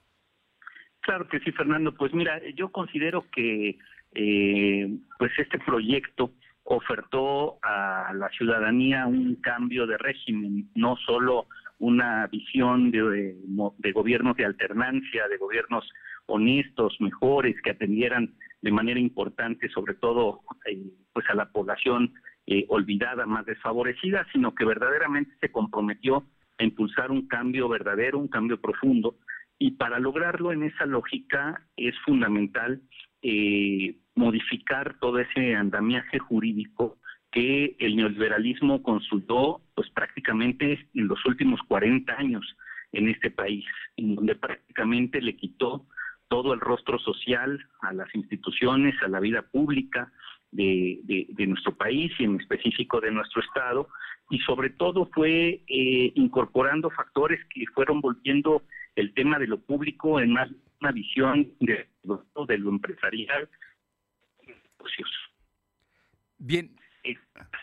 [SPEAKER 18] Claro que sí, Fernando. Pues mira, yo considero que eh, pues este proyecto ofertó a la ciudadanía un cambio de régimen, no solo una visión de, de gobiernos de alternancia, de gobiernos honestos, mejores, que atendieran de manera importante, sobre todo, eh, pues a la población eh, olvidada, más desfavorecida, sino que verdaderamente se comprometió a impulsar un cambio verdadero, un cambio profundo, y para lograrlo en esa lógica es fundamental eh, modificar todo ese andamiaje jurídico que el neoliberalismo consultó pues prácticamente en los últimos 40 años en este país, en donde prácticamente le quitó todo el rostro social a las instituciones, a la vida pública de, nuestro país y en específico de nuestro Estado, y sobre todo fue eh, incorporando factores que fueron volviendo el tema de lo público en más una visión de, de lo empresarial.
[SPEAKER 1] Bien.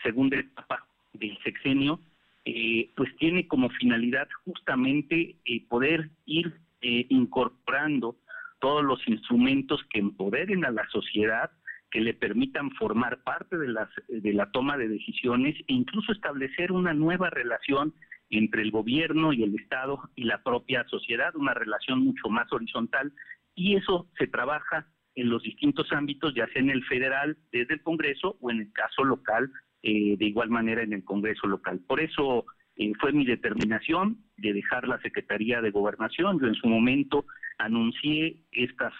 [SPEAKER 18] segunda etapa del sexenio, eh, pues tiene como finalidad justamente eh, poder ir eh, incorporando todos los instrumentos que empoderen a la sociedad, que le permitan formar parte de, las, de la toma de decisiones e incluso establecer una nueva relación entre el gobierno y el Estado y la propia sociedad, una relación mucho más horizontal, y eso se trabaja en los distintos ámbitos, ya sea en el federal, desde el Congreso, o en el caso local, eh, de igual manera en el Congreso local. Por eso eh, fue mi determinación de dejar la Secretaría de Gobernación. Yo en su momento anuncié estas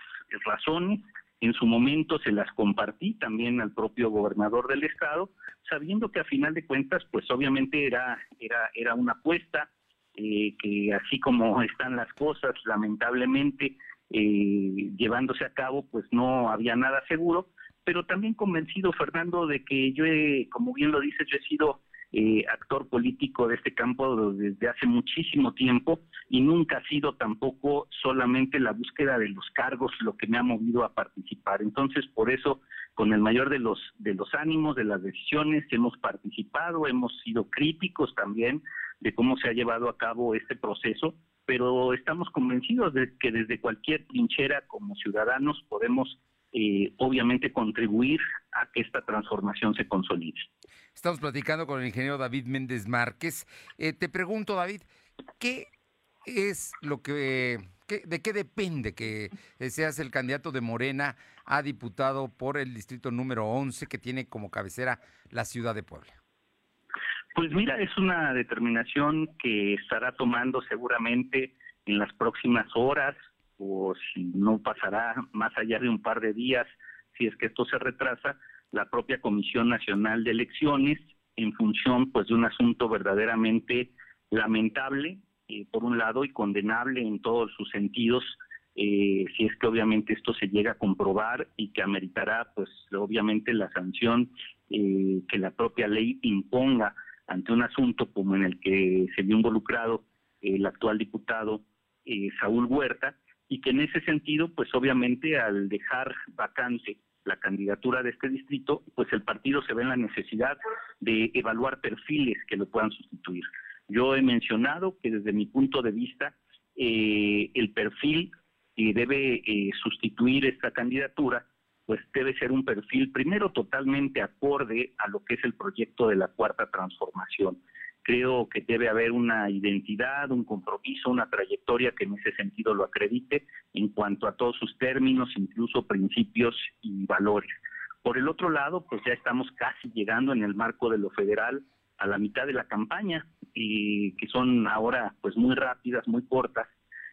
[SPEAKER 18] razones, en su momento se las compartí también al propio gobernador del estado, sabiendo que a final de cuentas, pues obviamente era, era, era una apuesta, eh, que así como están las cosas, lamentablemente, eh, llevándose a cabo, pues no había nada seguro, pero también convencido, Fernando, de que yo, he, como bien lo dices, yo he sido eh, actor político de este campo desde hace muchísimo tiempo y nunca ha sido tampoco solamente la búsqueda de los cargos lo que me ha movido a participar. Entonces, por eso, con el mayor de los de los ánimos, de las decisiones, hemos participado, hemos sido críticos también de cómo se ha llevado a cabo este proceso, pero estamos convencidos de que desde cualquier trinchera como ciudadanos podemos eh, obviamente contribuir a que esta transformación se consolide.
[SPEAKER 1] Estamos platicando con el ingeniero David Méndez Márquez. Eh, te pregunto, David, ¿qué es lo que, de qué depende que seas el candidato de Morena a diputado por el distrito número 11 que tiene como cabecera la ciudad de Puebla?
[SPEAKER 18] Pues mira, es una determinación que estará tomando seguramente en las próximas horas o si no pasará más allá de un par de días, si es que esto se retrasa, la propia Comisión Nacional de Elecciones en función pues de un asunto verdaderamente lamentable eh, por un lado y condenable en todos sus sentidos eh, si es que obviamente esto se llega a comprobar y que ameritará pues obviamente la sanción eh, que la propia ley imponga ante un asunto como en el que se vio involucrado el actual diputado Saúl Huerta y que en ese sentido, pues obviamente al dejar vacante la candidatura de este distrito, pues el partido se ve en la necesidad de evaluar perfiles que lo puedan sustituir. Yo he mencionado que desde mi punto de vista eh, el perfil que debe eh, sustituir esta candidatura pues debe ser un perfil primero totalmente acorde a lo que es el proyecto de la cuarta transformación. Creo que debe haber una identidad, un compromiso, una trayectoria que en ese sentido lo acredite en cuanto a todos sus términos, incluso principios y valores. Por el otro lado, pues ya estamos casi llegando en el marco de lo federal a la mitad de la campaña, y que son ahora pues muy rápidas, muy cortas,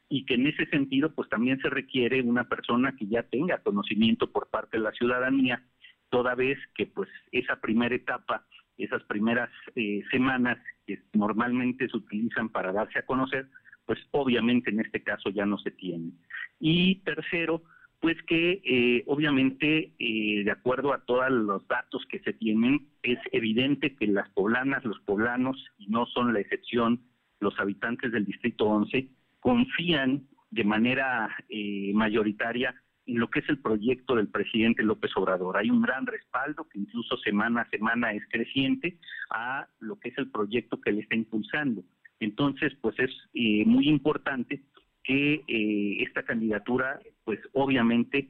[SPEAKER 18] y que en ese sentido pues también se requiere una persona que ya tenga conocimiento por parte de la ciudadanía, toda vez que pues esa primera etapa, esas primeras eh, semanas que normalmente se utilizan para darse a conocer, pues obviamente en este caso ya no se tienen. Y tercero, pues que eh, obviamente eh, de acuerdo a todos los datos que se tienen, es evidente que las poblanas, los poblanos, y no son la excepción, los habitantes del Distrito 11, confían de manera eh, mayoritaria en lo que es el proyecto del presidente López Obrador. Hay un gran respaldo que incluso semana a semana es creciente a lo que es el proyecto que le está impulsando. Entonces, pues es eh, muy importante que eh, esta candidatura, pues obviamente,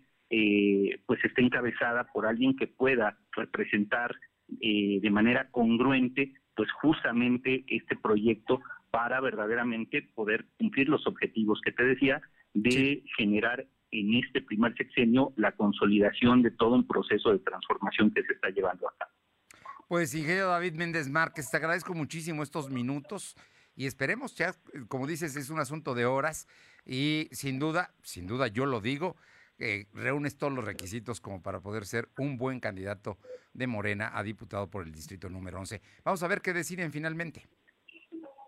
[SPEAKER 18] pues esté encabezada por alguien que pueda representar de manera congruente, pues justamente este proyecto para verdaderamente poder cumplir los objetivos que te decía de generar en este primer sexenio la consolidación de todo un proceso de transformación que se está llevando a cabo.
[SPEAKER 1] Pues ingeniero David Méndez Márquez, te agradezco muchísimo estos minutos y esperemos, ya, como dices, es un asunto de horas y sin duda, sin duda yo lo digo, eh, reúnes todos los requisitos como para poder ser un buen candidato de Morena a diputado por el distrito número 11. Vamos a ver qué deciden finalmente.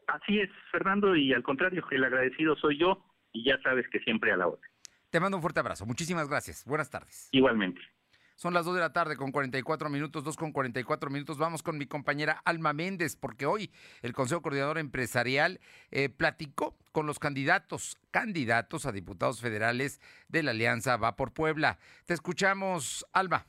[SPEAKER 18] Así es, Fernando, y al contrario, el agradecido soy yo y ya sabes que siempre a la hora.
[SPEAKER 1] Te mando un fuerte abrazo. Muchísimas gracias. Buenas tardes.
[SPEAKER 18] Igualmente.
[SPEAKER 1] Son las 2 de la tarde con 44 minutos, 2 con 44 minutos. Vamos con mi compañera Alma Méndez, porque hoy el Consejo Coordinador Empresarial eh, platicó con los candidatos, candidatos a diputados federales de la Alianza Va por Puebla. Te escuchamos, Alma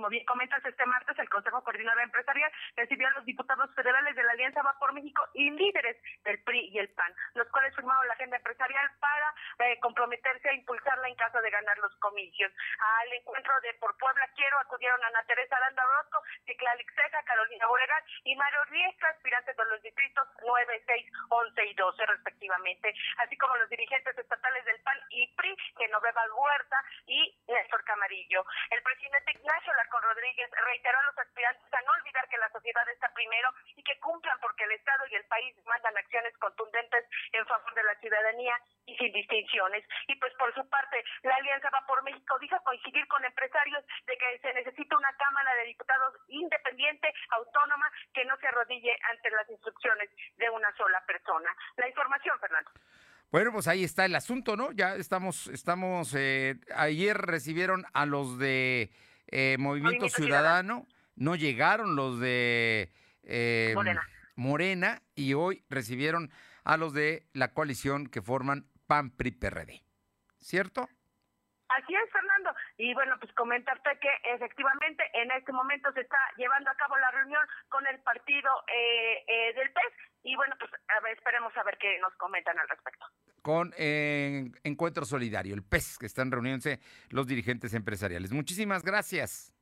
[SPEAKER 19] como bien comentas, este martes el Consejo Coordinador Empresarial recibió a los diputados federales de la Alianza Va por México y líderes del PRI y el PAN, los cuales firmaron la agenda empresarial para eh, comprometerse a impulsarla en caso de ganar los comicios. Al encuentro de Por Puebla Quiero acudieron Ana Teresa Aranda Orozco, Ciclal Ceja, Carolina Obregón y Mario Riestra, aspirantes de los distritos 9, 6, 11 y 12 respectivamente, así como los dirigentes estatales del PAN y PRI, Genoveva Huerta y Néstor Camarillo. El presidente Ignacio Larcón Rodríguez reiteró a los aspirantes a no olvidar que la sociedad está primero y que cumplan porque el Estado y el país mandan acciones contundentes en favor de la ciudadanía y sin distinciones. Y pues por su parte, la Alianza Va por México dijo coincidir con empresarios de que se necesita una Cámara de Diputados independiente, autónoma, que no se arrodille ante las instrucciones de una sola persona. La información, Fernando.
[SPEAKER 1] Bueno, pues ahí está el asunto, ¿no? Ya estamos, estamos, eh, ayer recibieron a los de eh, Movimiento, Ciudadano, no llegaron los de eh,
[SPEAKER 19] Morena.
[SPEAKER 1] Morena y hoy recibieron a los de la coalición que forman PAN, PRI, PRD. ¿Cierto?
[SPEAKER 19] Así es, Fernando. Y bueno, pues comentarte que efectivamente en este momento se está llevando a cabo la reunión con el partido eh, eh, del PES. Y bueno, pues a ver, esperemos a ver qué nos comentan al respecto.
[SPEAKER 1] Con eh, Encuentro Solidario, el PES, que están reuniéndose los dirigentes empresariales. Muchísimas gracias.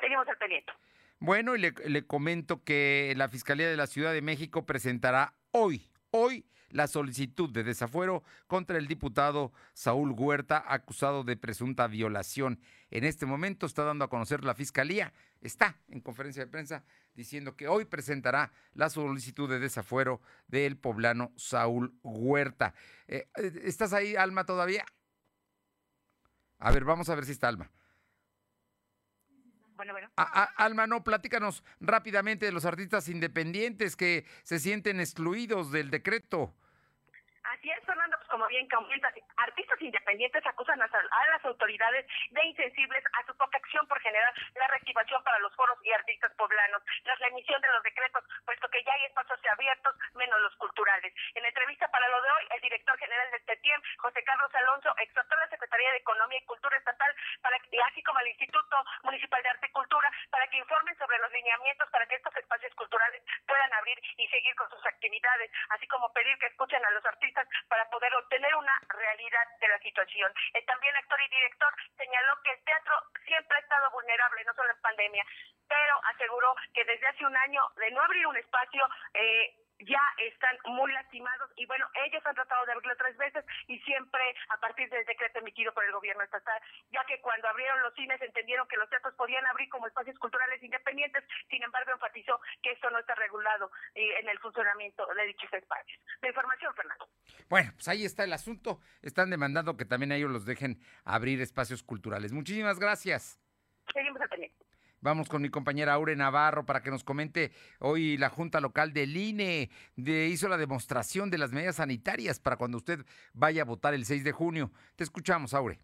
[SPEAKER 19] Seguimos al pendiente.
[SPEAKER 1] Bueno, y le, le comento que la Fiscalía de la Ciudad de México presentará hoy, hoy, la solicitud de desafuero contra el diputado Saúl Huerta, acusado de presunta violación. En este momento está dando a conocer la Fiscalía, está en conferencia de prensa diciendo que hoy presentará la solicitud de desafuero del poblano Saúl Huerta. Eh, ¿Estás ahí, Alma, todavía? A ver, vamos a ver si está Alma.
[SPEAKER 19] Bueno, bueno.
[SPEAKER 1] Alma, no, platícanos rápidamente de los artistas independientes que se sienten excluidos del decreto.
[SPEAKER 19] Así es, Fernando, pues como bien comentas, artistas independientes acusan a, las autoridades de insensibles a su protección por generar la reactivación para los foros y artistas poblanos tras la emisión de los decretos, puesto que ya hay espacios abiertos, menos los culturales. En entrevista para lo de hoy, el director general del TETIEM, José Carlos Alonso, exhortó a la Secretaría de Economía y Cultura Estatal, para que, así como al Instituto Municipal de Arte y Cultura, para que informen sobre los lineamientos para que estos espacios culturales puedan abrir y seguir con sus actividades, así como pedir que escuchen a los artistas para poder una realidad de la situación. El también actor y director señaló que el teatro siempre ha estado vulnerable, no solo en pandemia, pero aseguró que desde hace un año de no abrir un espacio eh, ya están muy lastimados y bueno, ellos han tratado de abrirlo tres veces y siempre a partir del decreto emitido por el gobierno estatal, ya que cuando abrieron los cines entendieron que los teatros podían abrir como espacios culturales independientes, sin embargo enfatizó que esto no está regulado eh, en el funcionamiento de dichos espacios. La información, Fernando.
[SPEAKER 1] Bueno, pues ahí está el asunto. Están demandando que también a ellos los dejen abrir espacios culturales. Muchísimas gracias.
[SPEAKER 19] Seguimos al.
[SPEAKER 1] Vamos con mi compañera Aure Navarro para que nos comente hoy la Junta Local del INE de, hizo la demostración de las medidas sanitarias para cuando usted vaya a votar el 6 de junio. Te escuchamos, Aure.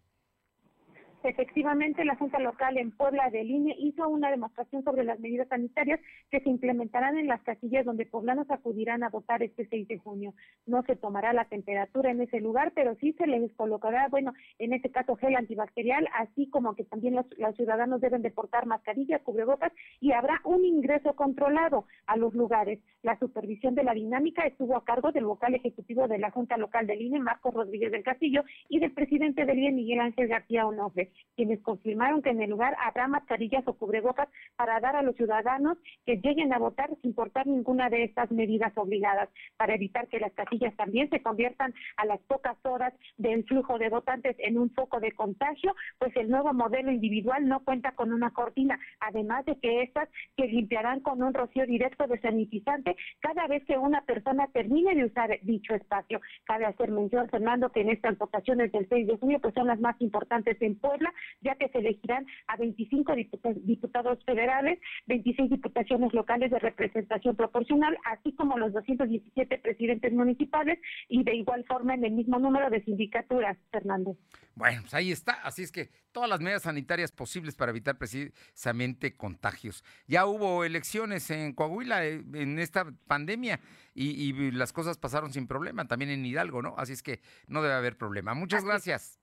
[SPEAKER 8] Efectivamente, la Junta Local en Puebla del INE hizo una demostración sobre las medidas sanitarias que se implementarán en las casillas donde poblanos acudirán a votar este 6 de junio. No se tomará la temperatura en ese lugar, pero sí se les colocará, bueno, en este caso gel antibacterial, así como que también los, ciudadanos deben de portar mascarilla, cubrebocas y habrá un ingreso controlado a los lugares. La supervisión de la dinámica estuvo a cargo del vocal ejecutivo de la Junta Local del INE, Marcos Rodríguez del Castillo, y del presidente del INE, Miguel Ángel García Onofre quienes confirmaron que en el lugar habrá mascarillas o cubrebocas para dar a los ciudadanos que lleguen a votar sin portar ninguna de estas medidas obligadas, para evitar que las casillas también se conviertan a las pocas horas del flujo de votantes en un foco de contagio, pues el nuevo modelo individual no cuenta con una cortina, además de que estas se limpiarán con un rocío directo de sanitizante cada vez que una persona termine de usar dicho espacio. Cabe hacer mención, Fernando, que en estas votaciones del 6 de junio pues son las más importantes en Puebla, ya que se elegirán a 25 diputados federales, 26 diputaciones locales de representación proporcional, así como los 217 presidentes municipales y de igual forma en el mismo número de sindicaturas, Fernando.
[SPEAKER 1] Bueno, pues ahí está. Así es que todas las medidas sanitarias posibles para evitar precisamente contagios. Ya hubo elecciones en Coahuila eh, en esta pandemia y, y las cosas pasaron sin problema, también en Hidalgo, ¿no? Así es que no debe haber problema. Muchas
[SPEAKER 8] Así.
[SPEAKER 1] gracias.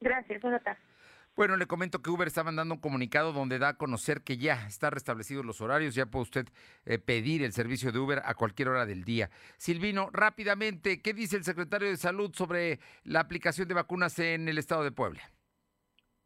[SPEAKER 8] Gracias, buenas tardes.
[SPEAKER 1] Bueno, le comento que Uber está mandando un comunicado donde da a conocer que ya está restablecidos los horarios, ya puede usted eh, pedir el servicio de Uber a cualquier hora del día. Silvino, rápidamente, ¿qué dice el secretario de Salud sobre la aplicación de vacunas en el estado de Puebla?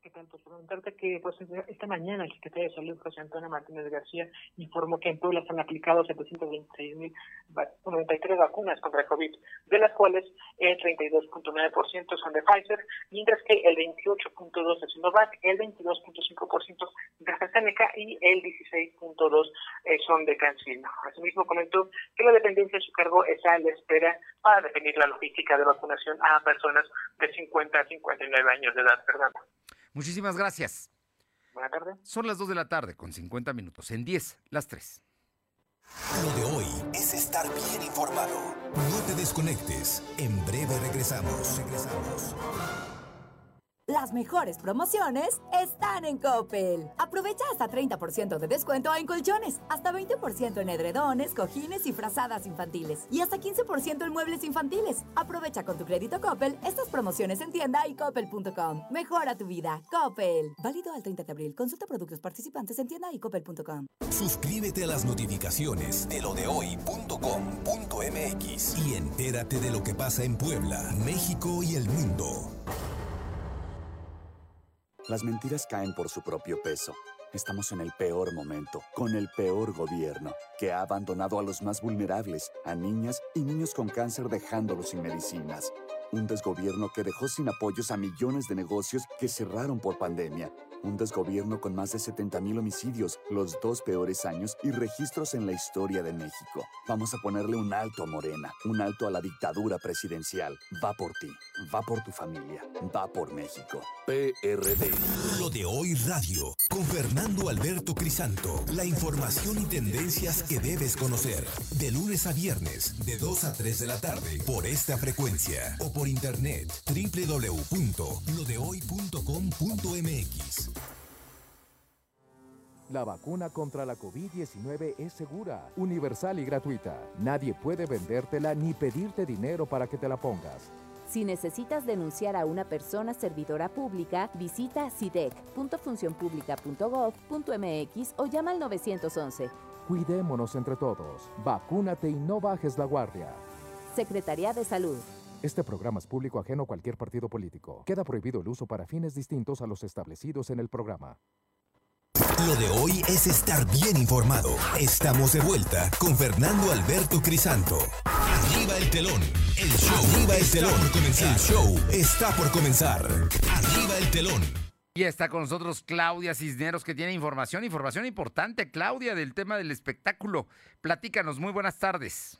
[SPEAKER 7] ¿Qué tanto? Comentarte que pues, esta mañana el secretario de Salud, José Antonio Martínez García, informó que en Puebla se han aplicado 726.093 vacunas contra COVID, de las cuales el 32.9% son de Pfizer, mientras que el 28.2% de Sinovac, el 22.5% de AstraZeneca y el 16.2% eh, son de CanSino. Asimismo, comentó que la dependencia de su cargo está a la espera para definir la logística de vacunación a personas de 50 a 59 años de edad. Perdón.
[SPEAKER 1] Muchísimas gracias.
[SPEAKER 7] Buenas tardes.
[SPEAKER 1] Son las 2 de la tarde con 50 minutos. En 10, las 3.
[SPEAKER 2] Lo de hoy es estar bien informado. No te desconectes. En breve regresamos. Regresamos.
[SPEAKER 11] Las mejores promociones están en Coppel. Aprovecha hasta 30% de descuento en colchones, hasta 20% en edredones, cojines y frazadas infantiles y hasta 15% en muebles infantiles. Aprovecha con tu crédito Coppel estas promociones en tienda y coppel.com. Mejora tu vida. Coppel. Válido al 30 de abril. Consulta productos participantes en tienda y coppel.com.
[SPEAKER 2] Suscríbete a las notificaciones de lo de hoy.com.mx y entérate de lo que pasa en Puebla, México y el mundo.
[SPEAKER 20] Las mentiras caen por su propio peso. Estamos en el peor momento, con el peor gobierno, que ha abandonado a los más vulnerables, a niñas y niños con cáncer dejándolos sin medicinas. Un desgobierno que dejó sin apoyos a millones de negocios que cerraron por pandemia. Un desgobierno con más de 70 mil homicidios, los dos peores años y registros en la historia de México. Vamos a ponerle un alto a Morena, un alto a la dictadura presidencial. Va por ti, va por tu familia, va por México. PRD.
[SPEAKER 2] Lo de hoy radio, con Fernando Alberto Crisanto. La información y tendencias que debes conocer. De lunes a viernes, de 2 a 3 de la tarde, por esta frecuencia. O por internet, www.lodehoy.com.mx.
[SPEAKER 13] La vacuna contra la COVID-19 es segura, universal y gratuita. Nadie puede vendértela ni pedirte dinero para que te la pongas.
[SPEAKER 21] Si necesitas denunciar a una persona servidora pública, visita sidec.funcionpublica.gov.mx o llama al 911.
[SPEAKER 13] Cuidémonos entre todos. Vacúnate y no bajes la guardia.
[SPEAKER 21] Secretaría de Salud.
[SPEAKER 13] Este programa es público ajeno a cualquier partido político. Queda prohibido el uso para fines distintos a los establecidos en el programa.
[SPEAKER 2] Lo de hoy es estar bien informado. Estamos de vuelta con Fernando Alberto Crisanto. Arriba el telón. El show. Arriba el telón. El show está por comenzar. Arriba el telón.
[SPEAKER 1] Y está con nosotros Claudia Cisneros, que tiene información, información importante, Claudia, del tema del espectáculo. Platícanos, muy buenas tardes.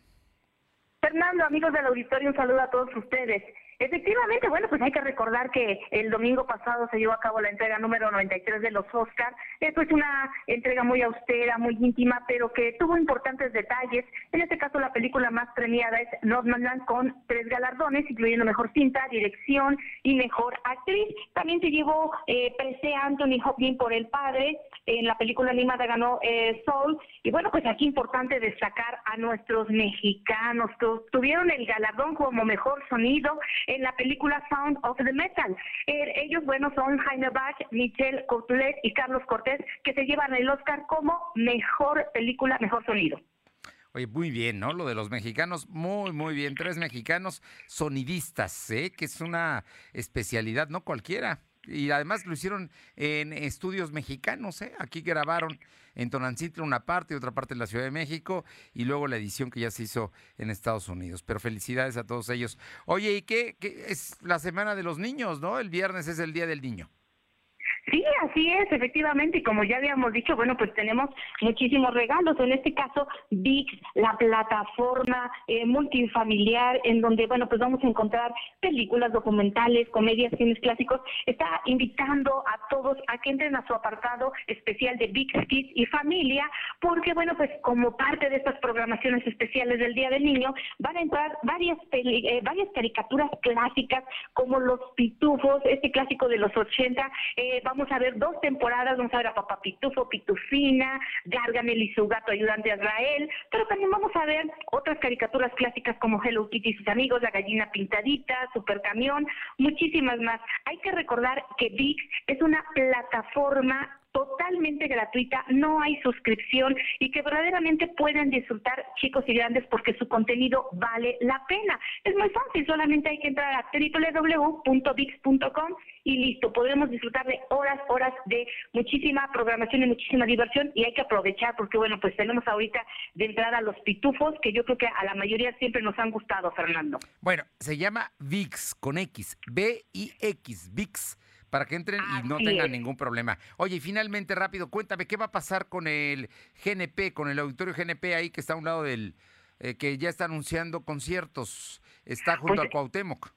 [SPEAKER 19] Fernando, amigos del auditorio, un saludo a todos ustedes. Efectivamente, bueno, pues hay que recordar que el domingo pasado se llevó a cabo la entrega número 93 de los Oscar. Es pues una entrega muy austera, muy íntima, pero que tuvo importantes detalles. En este caso, la película más premiada es Northmanland con tres galardones, incluyendo Mejor Cinta, Dirección y Mejor Actriz. También se llevó eh, presea Anthony Hopkins por El Padre. En la película animada ganó eh, Soul. Y bueno, pues aquí importante destacar a nuestros mexicanos que tuvieron el galardón como Mejor Sonido en la película Sound of the Metal. Eh, ellos, bueno, son Jaime Bach, Michelle Coutlet y Carlos Cortés, que se llevan el Oscar como mejor película, mejor sonido.
[SPEAKER 1] Oye, muy bien, ¿no? Lo de los mexicanos, muy, muy bien. Tres mexicanos sonidistas, ¿eh? Que es una especialidad, no cualquiera. Y además lo hicieron en estudios mexicanos, ¿eh? Aquí grabaron en Tonancitla una parte y otra parte en la Ciudad de México y luego la edición que ya se hizo en Estados Unidos. Pero felicidades a todos ellos. Oye, ¿y qué, qué es la semana de los niños, no? El viernes es el Día del Niño.
[SPEAKER 19] Sí, así es, efectivamente, y como ya habíamos dicho, bueno, pues tenemos muchísimos regalos, en este caso VIX, la plataforma eh, multifamiliar, en donde, bueno, pues vamos a encontrar películas, documentales, comedias, cines clásicos, está invitando a todos a que entren a su apartado especial de VIX Kids y Familia, porque, bueno, pues como parte de estas programaciones especiales del Día del Niño, van a entrar varias, peli- eh, varias caricaturas clásicas, como Los Pitufos, este clásico de los 80, eh, vamos vamos a ver dos temporadas, vamos a ver a Papá Pitufo, Pitufina, Gargamel y su gato ayudante Israel, pero también vamos a ver otras caricaturas clásicas como Hello Kitty y sus amigos, La Gallina Pintadita, Supercamión, muchísimas más. Hay que recordar que VIX es una plataforma totalmente gratuita, no hay suscripción y que verdaderamente pueden disfrutar chicos y grandes porque su contenido vale la pena. Es muy fácil, solamente hay que entrar a www.vix.com y listo, podremos disfrutar de horas, horas de muchísima programación y muchísima diversión y hay que aprovechar porque bueno, pues tenemos ahorita de entrada los pitufos que yo creo que a la mayoría siempre nos han gustado, Fernando.
[SPEAKER 1] Bueno, se llama VIX con X, B-I-X, VIX para que entren y no tengan ningún problema. Oye, y finalmente, rápido, cuéntame, ¿qué va a pasar con el GNP, con el auditorio GNP ahí que está a un lado del, eh, que ya está anunciando conciertos? Está junto pues, al Cuauhtémoc.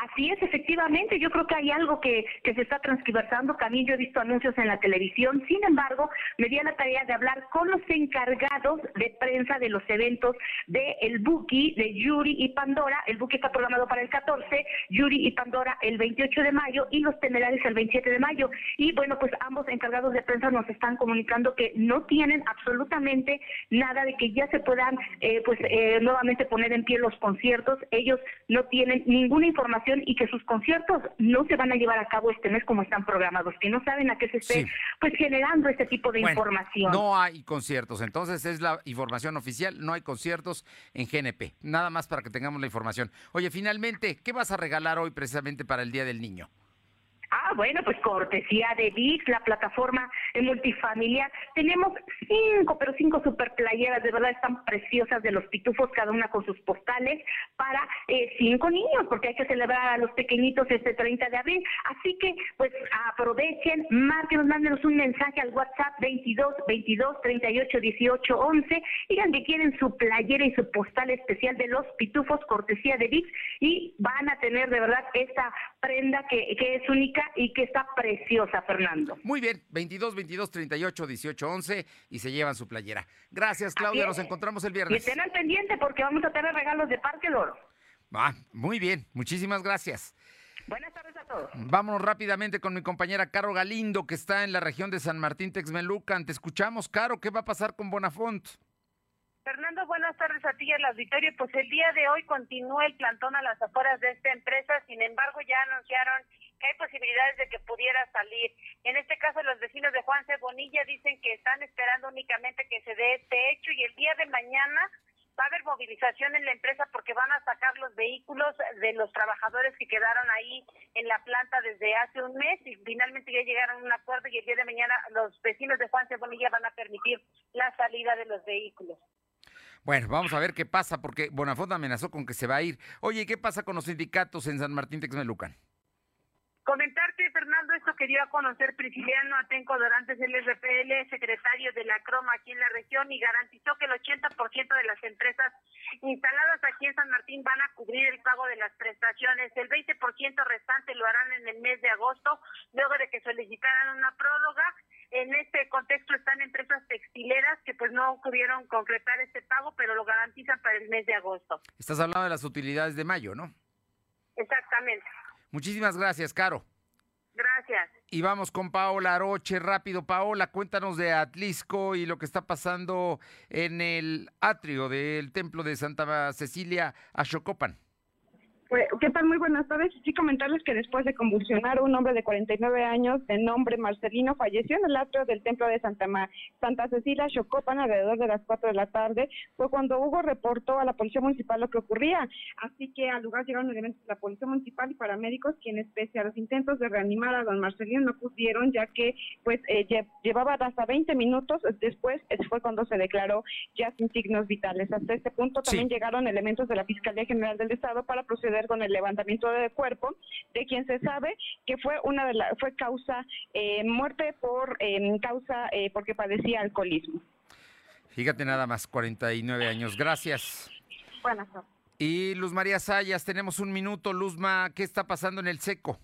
[SPEAKER 19] Así es, efectivamente. Yo creo que hay algo que, se está transcribersando. También yo he visto anuncios en la televisión. Sin embargo, me di a la tarea de hablar con los encargados de prensa de los eventos de el Buki, de Yuri y Pandora. El Buki está programado para el 14, Yuri y Pandora el 28 de mayo y los Temerarios el 27 de mayo. Y bueno, pues ambos encargados de prensa nos están comunicando que no tienen absolutamente nada de que ya se puedan eh, pues eh, nuevamente poner en pie los conciertos. Ellos no tienen ninguna información y que sus conciertos no se van a llevar a cabo este mes como están programados, que no saben a qué se esté pues generando este tipo de información.
[SPEAKER 1] No hay conciertos, entonces es la información oficial, no hay conciertos en GNP. Nada más para que tengamos la información. Oye, finalmente, ¿qué vas a regalar hoy precisamente para el Día del Niño?
[SPEAKER 19] Ah, bueno, pues cortesía de VIX, la plataforma multifamiliar. Tenemos cinco, pero cinco super playeras, de verdad están preciosas de los pitufos, cada una con sus postales, para eh, cinco niños, porque hay que celebrar a los pequeñitos este 30 de abril. Así que, pues aprovechen, márquenos, mándenos un mensaje al WhatsApp 22 22 38 18 11. Digan que quieren su playera y su postal especial de los pitufos, cortesía de VIX, y van a tener de verdad esta prenda que, que es única y que está preciosa, Fernando.
[SPEAKER 1] Muy bien, 22, 22, 38, 18, 11 y se llevan su playera. Gracias, Claudia. Nos encontramos el viernes.
[SPEAKER 19] Y estén al pendiente porque vamos a tener regalos de Parque Loro.
[SPEAKER 1] Ah, muy bien, muchísimas gracias.
[SPEAKER 19] Buenas tardes a todos.
[SPEAKER 1] Vámonos rápidamente con mi compañera Caro Galindo, que está en la región de San Martín Texmelucan. Te escuchamos, Caro. ¿Qué va a pasar con Bonafont?
[SPEAKER 22] Fernando, buenas tardes a ti y al auditorio. Pues el día de hoy continúa el plantón a las afueras de esta empresa, sin embargo ya anunciaron que hay posibilidades de que pudiera salir. En este caso, los vecinos de Juan C. Bonilla dicen que están esperando únicamente que se dé este hecho y el día de mañana va a haber movilización en la empresa porque van a sacar los vehículos de los trabajadores que quedaron ahí en la planta desde hace un mes y finalmente ya llegaron a un acuerdo y el día de mañana los vecinos de Juan C. Bonilla van a permitir la salida de los vehículos.
[SPEAKER 1] Bueno, vamos a ver qué pasa porque Bonafont amenazó con que se va a ir. Oye, ¿qué pasa con los sindicatos en San Martín Texmelucan?
[SPEAKER 22] Comentarte, Fernando, esto que dio a conocer Prisciliano Atenco Dorantes, el RPL, secretario de la Croma aquí en la región, y garantizó que el 80% de las empresas instaladas aquí en San Martín van a cubrir el pago de las prestaciones. El 20% restante lo harán en el mes de agosto, luego de que solicitaran una prórroga. En este contexto están empresas textileras que pues no pudieron concretar este pago, pero lo garantizan para el mes de agosto.
[SPEAKER 1] Estás hablando de las utilidades de mayo, ¿no?
[SPEAKER 22] Exactamente.
[SPEAKER 1] Muchísimas gracias, Caro.
[SPEAKER 22] Gracias.
[SPEAKER 1] Y vamos con Paola Aroche, rápido. Paola, cuéntanos de Atlisco y lo que está pasando en el atrio del templo de Santa Cecilia, a Xocopan.
[SPEAKER 9] Pues, ¿Qué tal? Muy buenas tardes. Sí, comentarles que después de convulsionar, un hombre de 49 años de nombre Marcelino falleció en el atrio del templo de Santa, Santa Cecilia, Chocopan, alrededor de las 4 de la tarde. Fue cuando Hugo reportó a la Policía Municipal lo que ocurría. Así que al lugar llegaron elementos de la Policía Municipal y paramédicos, quienes, pese a los intentos de reanimar a don Marcelino, no pudieron, ya que pues eh, llevaba hasta 20 minutos. Después fue cuando se declaró ya sin signos vitales. Hasta este punto también llegaron elementos de la Fiscalía General del Estado para proceder con el levantamiento de cuerpo de quien se sabe que fue una de la fue causa eh, muerte por eh, causa eh, porque padecía alcoholismo.
[SPEAKER 1] Fíjate nada más, 49 años. Gracias.
[SPEAKER 9] Buenas tardes.
[SPEAKER 1] Y Luz María Sayas, tenemos un minuto. Luzma, ¿qué está pasando en el seco?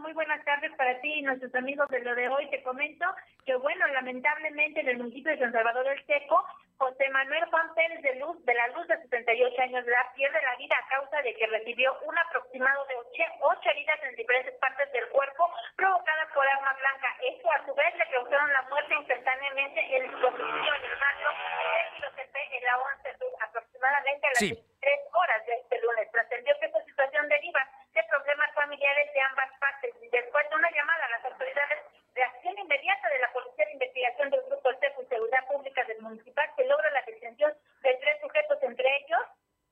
[SPEAKER 22] Muy buenas tardes para ti y nuestros amigos de lo de hoy. Te comento que, bueno, lamentablemente en el municipio de San Salvador del Seco José Manuel Juan Pérez de Luz, de la Luz de 78 años de edad, pierde la vida a causa de que recibió un aproximado de ocho, heridas en diferentes partes del cuerpo, por arma blanca. Esto a su vez le causaron la muerte instantáneamente en del barrio en la 11 aproximadamente a las 23 horas de este lunes. Trascendió que esta situación deriva de problemas familiares de ambas partes. Después de una llamada a las autoridades de acción inmediata de la Policía de Investigación del Grupo CEPU y Seguridad Pública del Municipal, se logra la detención de tres sujetos, entre ellos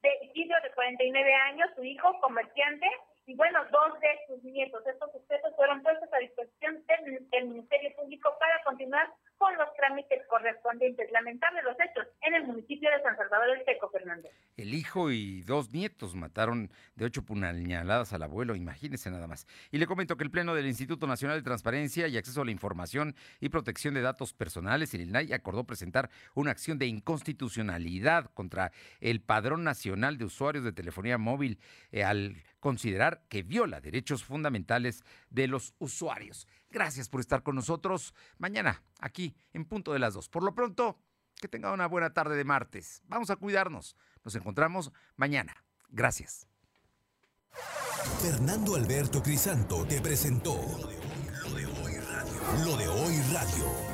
[SPEAKER 22] de Isidro, de 49 años, su hijo, comerciante, y bueno, dos de sus nietos. Estos sujetos fueron puestos a disposición del, Ministerio Público para continuar con los trámites correspondientes. Lamentable los hechos en el municipio de San Salvador del Seco, Fernando.
[SPEAKER 1] El hijo y dos nietos mataron de ocho puñaladas al abuelo, imagínese nada más. Y le comento que el Pleno del Instituto Nacional de Transparencia y Acceso a la Información y Protección de Datos Personales, el INAI, acordó presentar una acción de inconstitucionalidad contra el Padrón Nacional de Usuarios de Telefonía Móvil eh, al considerar que viola derechos fundamentales de los usuarios. Gracias por estar con nosotros mañana aquí en punto de las dos. Por lo pronto, que tenga una buena tarde de martes. Vamos a cuidarnos. Nos encontramos mañana. Gracias.
[SPEAKER 2] Fernando Alberto Crisanto te presentó lo de hoy radio.